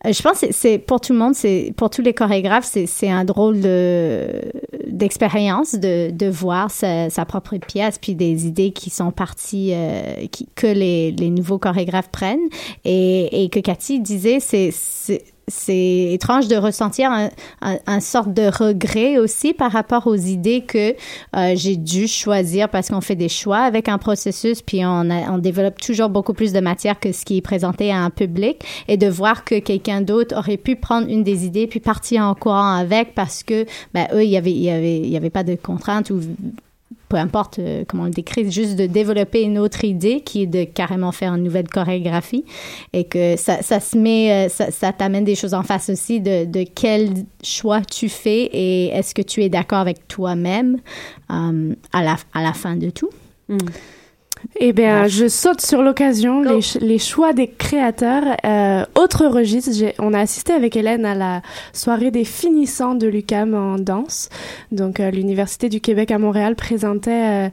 je pense que c'est- pour tout le monde, c'est pour tous les chorégraphes, c'est un drôle de d'expérience de, de voir sa, sa propre pièce puis des idées qui sont parties euh, qui, que les, les nouveaux chorégraphes prennent et, et que Cathy disait c'est c'est étrange de ressentir un, un, un sorte de regret aussi par rapport aux idées que euh, j'ai dû choisir parce qu'on fait des choix avec un processus, puis on, a- on développe toujours beaucoup plus de matière que ce qui est présenté à un public, et de voir que quelqu'un d'autre aurait pu prendre une des idées puis partir en courant avec parce que ben, eux, il y avait, il y avait, il y avait pas de contraintes ou peu importe euh, comment on le décrit, juste de développer une autre idée qui est de carrément faire une nouvelle chorégraphie et que ça, se met, euh, ça, t'amène des choses en face aussi de, quel choix tu fais et est-ce que tu es d'accord avec toi-même euh, à, la, à la fin de tout. Eh bien, je saute sur l'occasion, les, ch- les choix des créateurs. Euh, autre registre, on a assisté avec Hélène à la soirée des finissants de l'UCAM en danse. Donc, euh, l'Université du Québec à Montréal présentait euh,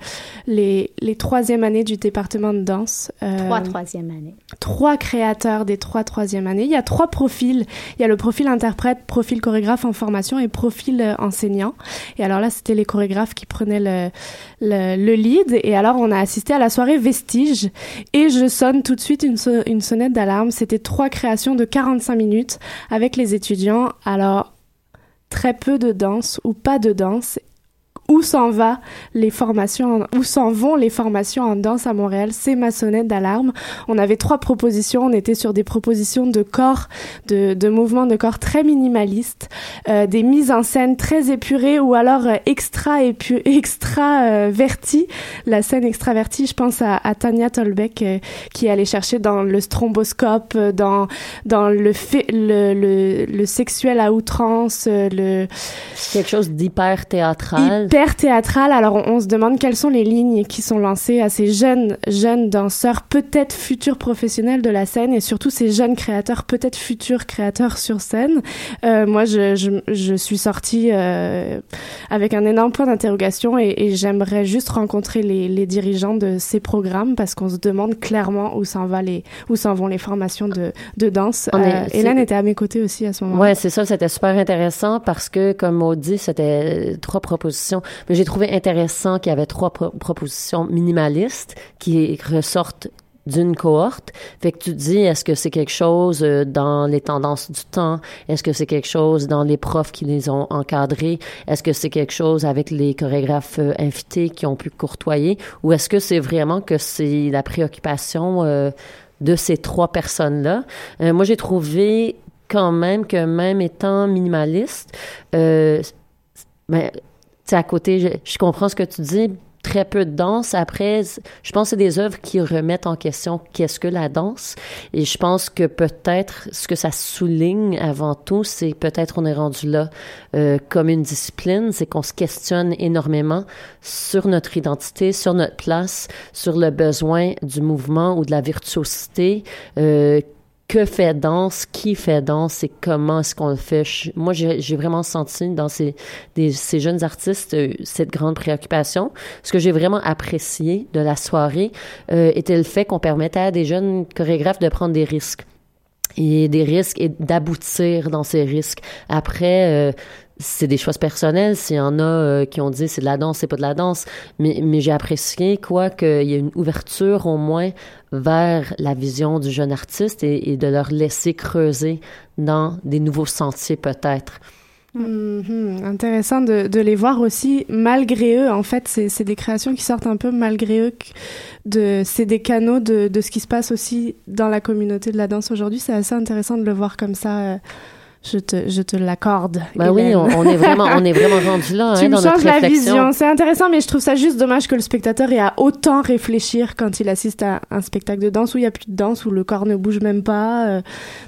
les, les troisième années du département de danse. Trois troisième année. trois créateurs des trois troisième années. Il y a trois profils. Il y a le profil interprète, profil chorégraphe en formation et profil enseignant. Et alors là, c'était les chorégraphes qui prenaient le, le, le lead. Et alors, on a assisté à la soirée Vestige. Et je sonne tout de suite une, so- une sonnette d'alarme. C'était trois créations de 45 minutes avec les étudiants. Alors, très peu de danse ou pas de danse où s'en va les formations, où s'en vont les formations en danse à Montréal, c'est ma sonnette d'alarme. On avait trois propositions, on était sur des propositions de corps, de, de mouvements de corps très minimalistes, euh, des mises en scène très épurées ou alors euh, extra épu, extra euh, la scène extravertie. Je pense à, à Tania Tolbeck euh, qui allait chercher dans le stromboscope, euh, dans dans le fait, le, le, le sexuel à outrance, euh, le Quelque chose d'hyper théâtral. Hyper théâtral. Alors, on, on se demande quelles sont les lignes qui sont lancées à ces jeunes, jeunes danseurs, peut-être futurs professionnels de la scène, et surtout ces jeunes créateurs, peut-être futurs créateurs sur scène. Euh, moi, je, je, je suis sortie euh, avec un énorme point d'interrogation, et, et j'aimerais juste rencontrer les, les dirigeants de ces programmes parce qu'on se demande clairement où s'en va les, où s'en vont les formations de, de danse. Est- Euh, Hélène était à mes côtés aussi à ce moment-là. Ouais, c'est ça, c'était super intéressant parce que, comme on dit, c'était trois propositions. Mais j'ai trouvé intéressant qu'il y avait trois pro- propositions minimalistes qui ressortent d'une cohorte. Fait que tu te dis, est-ce que c'est quelque chose euh, dans les tendances du temps? Est-ce que c'est quelque chose dans les profs qui les ont encadrés? Est-ce que c'est quelque chose avec les chorégraphes euh, invités qui ont pu courtoyer? Ou est-ce que c'est vraiment que c'est la préoccupation euh, de ces trois personnes-là? Moi, j'ai trouvé quand même que même étant minimaliste, euh, ben, sais, à côté, je, je comprends ce que tu dis, très peu de danse. Après, je pense que c'est des œuvres qui remettent en question qu'est-ce que la danse. Et je pense que peut-être ce que ça souligne avant tout, c'est peut-être on est rendu là euh, comme une discipline, c'est qu'on se questionne énormément sur notre identité, sur notre place, sur le besoin du mouvement ou de la virtuosité. Euh, que fait danse, qui fait danse et comment est-ce qu'on le fait. Moi, j'ai vraiment senti dans ces jeunes artistes euh, cette grande préoccupation. Ce que j'ai vraiment apprécié de la soirée euh, était le fait qu'on permettait à des jeunes chorégraphes de prendre des risques et des risques et d'aboutir dans ces risques. Après, euh, c'est des choix personnels. S'il y en a euh, qui ont dit c'est de la danse, c'est pas de la danse, mais, mais j'ai apprécié quoi qu'il y ait une ouverture au moins vers la vision du jeune artiste et, de leur laisser creuser dans des nouveaux sentiers peut-être. Mhm, Intéressant de, de les voir aussi malgré eux. En fait, c'est des créations qui sortent un peu malgré eux. De, c'est des canaux de, de ce qui se passe aussi dans la communauté de la danse aujourd'hui. C'est assez intéressant de le voir comme ça. euh, Je te, je te l'accorde. Ben oui, on, on est vraiment, on est vraiment rendu là Tu hein, me dans notre changes la vision. C'est intéressant, mais je trouve ça juste dommage que le spectateur ait à autant réfléchir quand il assiste à un spectacle de danse où il n'y a plus de danse, où le corps ne bouge même pas. euh.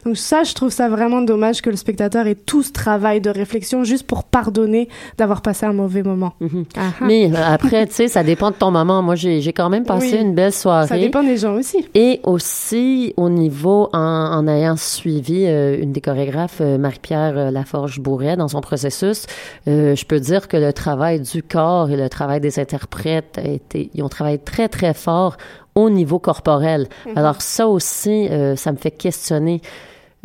Donc ça, je trouve ça vraiment dommage que le spectateur ait tout ce travail de réflexion juste pour pardonner d'avoir passé un mauvais moment. Ah, ah. Mais euh, après, tu sais, ça dépend de ton moment. Moi, j'ai j'ai quand même passé Oui. une belle soirée. Ça dépend des gens aussi. Et aussi, au niveau, en, en ayant suivi euh, une des chorégraphes, euh, Marie-Pierre euh, Laforge-Bourret, dans son processus, euh, je peux dire que le travail du corps et le travail des interprètes a été, ils ont travaillé très, très fort au niveau corporel. Mhm. Alors ça aussi, euh, ça me fait questionner.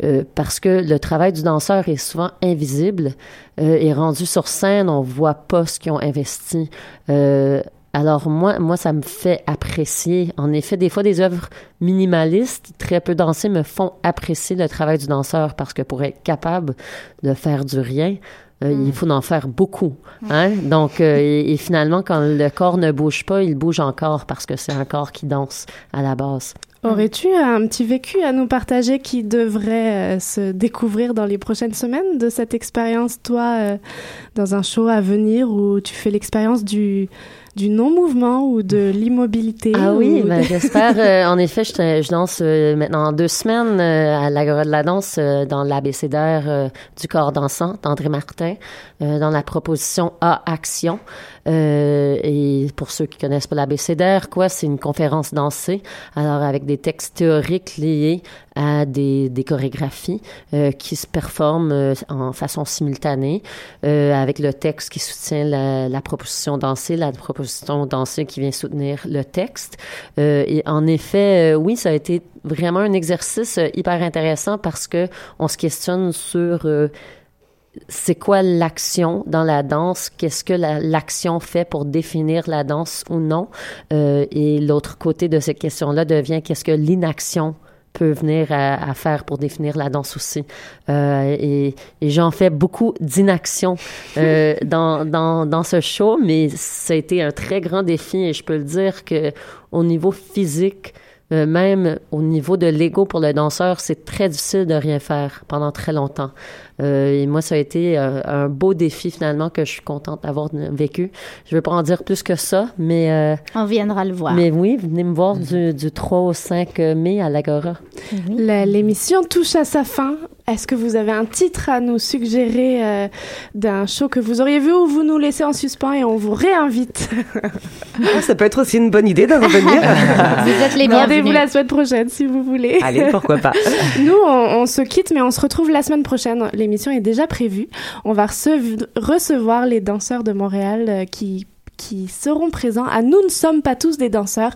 euh, parce que le travail du danseur est souvent invisible et rendu sur scène, on voit pas ce qu'ils ont investi. Alors moi, moi, ça me fait apprécier. En effet, des fois, des œuvres minimalistes, très peu dansées, me font apprécier le travail du danseur parce que pour être capable de faire du rien, euh, il faut en faire beaucoup. Hein? Donc, euh, et, et finalement, quand le corps ne bouge pas, il bouge encore parce que c'est un corps qui danse à la base. Aurais-tu un petit vécu à nous partager qui devrait euh, se découvrir dans les prochaines semaines de cette expérience, toi, euh, dans un show à venir où tu fais l'expérience du, du non-mouvement ou de l'immobilité? Ah oui, ou- ben, j'espère. euh, en effet, je, te- je euh, maintenant deux semaines euh, à l'Agora de la danse dans l'abécédaire du corps dansant d'André Martin, dans la proposition A Action. Euh, et pour ceux qui connaissent pas l'abécédaire, quoi, c'est une conférence dansée, alors avec des textes théoriques liés à des, des chorégraphies euh, qui se performent euh, en façon simultanée, euh, avec le texte qui soutient la, la proposition dansée, la proposition dansée qui vient soutenir le texte. Euh, et en effet, euh, oui, ça a été vraiment un exercice hyper intéressant parce que on se questionne sur c'est quoi l'action dans la danse? Qu'est-ce que la- l'action fait pour définir la danse ou non? Euh, et l'autre côté de cette question-là devient qu'est-ce que l'inaction peut venir à, à faire pour définir la danse aussi. Euh, et et j'en fais beaucoup d'inaction euh, dans, dans, dans ce show, mais ça a été un très grand défi et je peux le dire que au niveau physique, euh, même au niveau de l'ego pour le danseur, c'est très difficile de rien faire pendant très longtemps. Euh, et moi, ça a été euh, un beau défi finalement que je suis contente d'avoir vécu. Je ne veux pas en dire plus que ça, mais... euh, On viendra le voir. Mais oui, venez me voir du, du 3 au 5 mai à l'Agora. La- L'émission touche à sa fin. Est-ce que vous avez un titre à nous suggérer euh, d'un show que vous auriez vu ou vous nous laissez en suspens et on vous réinvite? Ah, ça peut être aussi une bonne idée de revenir. Vous êtes les Rendez-vous la semaine prochaine si vous voulez. Allez, pourquoi pas. Nous, on, on se quitte, mais on se retrouve la semaine prochaine. Est déjà prévue. On va rece- recevoir les danseurs de Montréal euh, qui qui seront présents à Nous ne sommes pas tous des danseurs.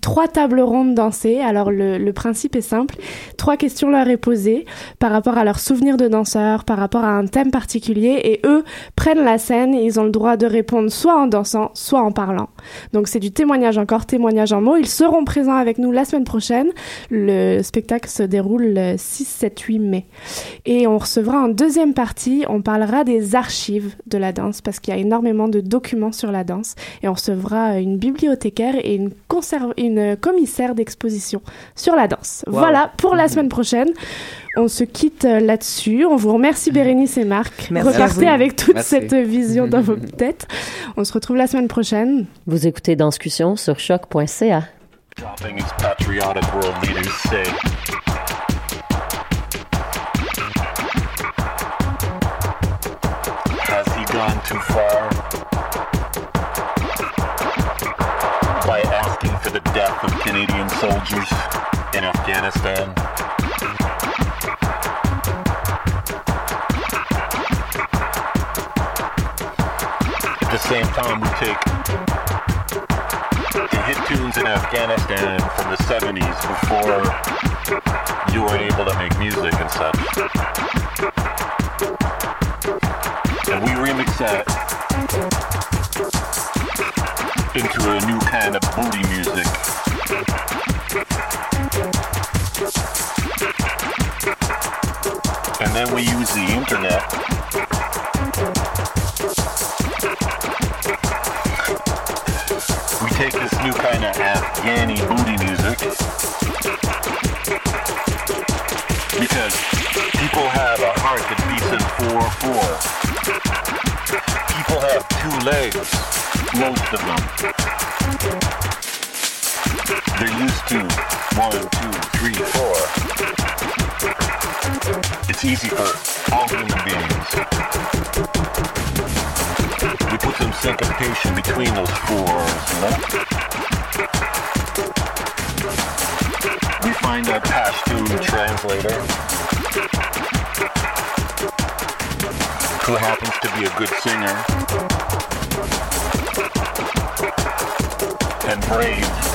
Trois tables rondes dansées. Alors le, le principe est simple. Trois questions leur est posée par rapport à leurs souvenirs de danseurs, par rapport à un thème particulier et eux prennent la scène et ils ont le droit de répondre soit en dansant, soit en parlant. Donc c'est du témoignage encore, témoignage en mots. Ils seront présents avec nous la semaine prochaine. Le spectacle se déroule le 6, 7, 8 mai. Et on recevra en deuxième partie, on parlera des archives de la danse parce qu'il y a énormément de documents sur la danse. Et on recevra une bibliothécaire et une, conserve, une commissaire d'exposition sur la danse. Wow. Voilà pour la semaine prochaine. On se quitte euh, là-dessus. On vous remercie Bérénice et Marc. Merci Repartez avec toute Merci. cette vision dans vos têtes. On se retrouve la semaine prochaine. Vous écoutez Danscussion sur choc.ca. Gone too far? Of Canadian soldiers in Afghanistan? At the same time, we take the hit tunes in Afghanistan from the 70s before you were able to make music and such. And we remix that into a new kind of booty music. And then we use the internet we take this new kind of Afghani booty music because people have a heart that beats in 4-4. People have two legs, most of them. Happens to be a good singer and brave.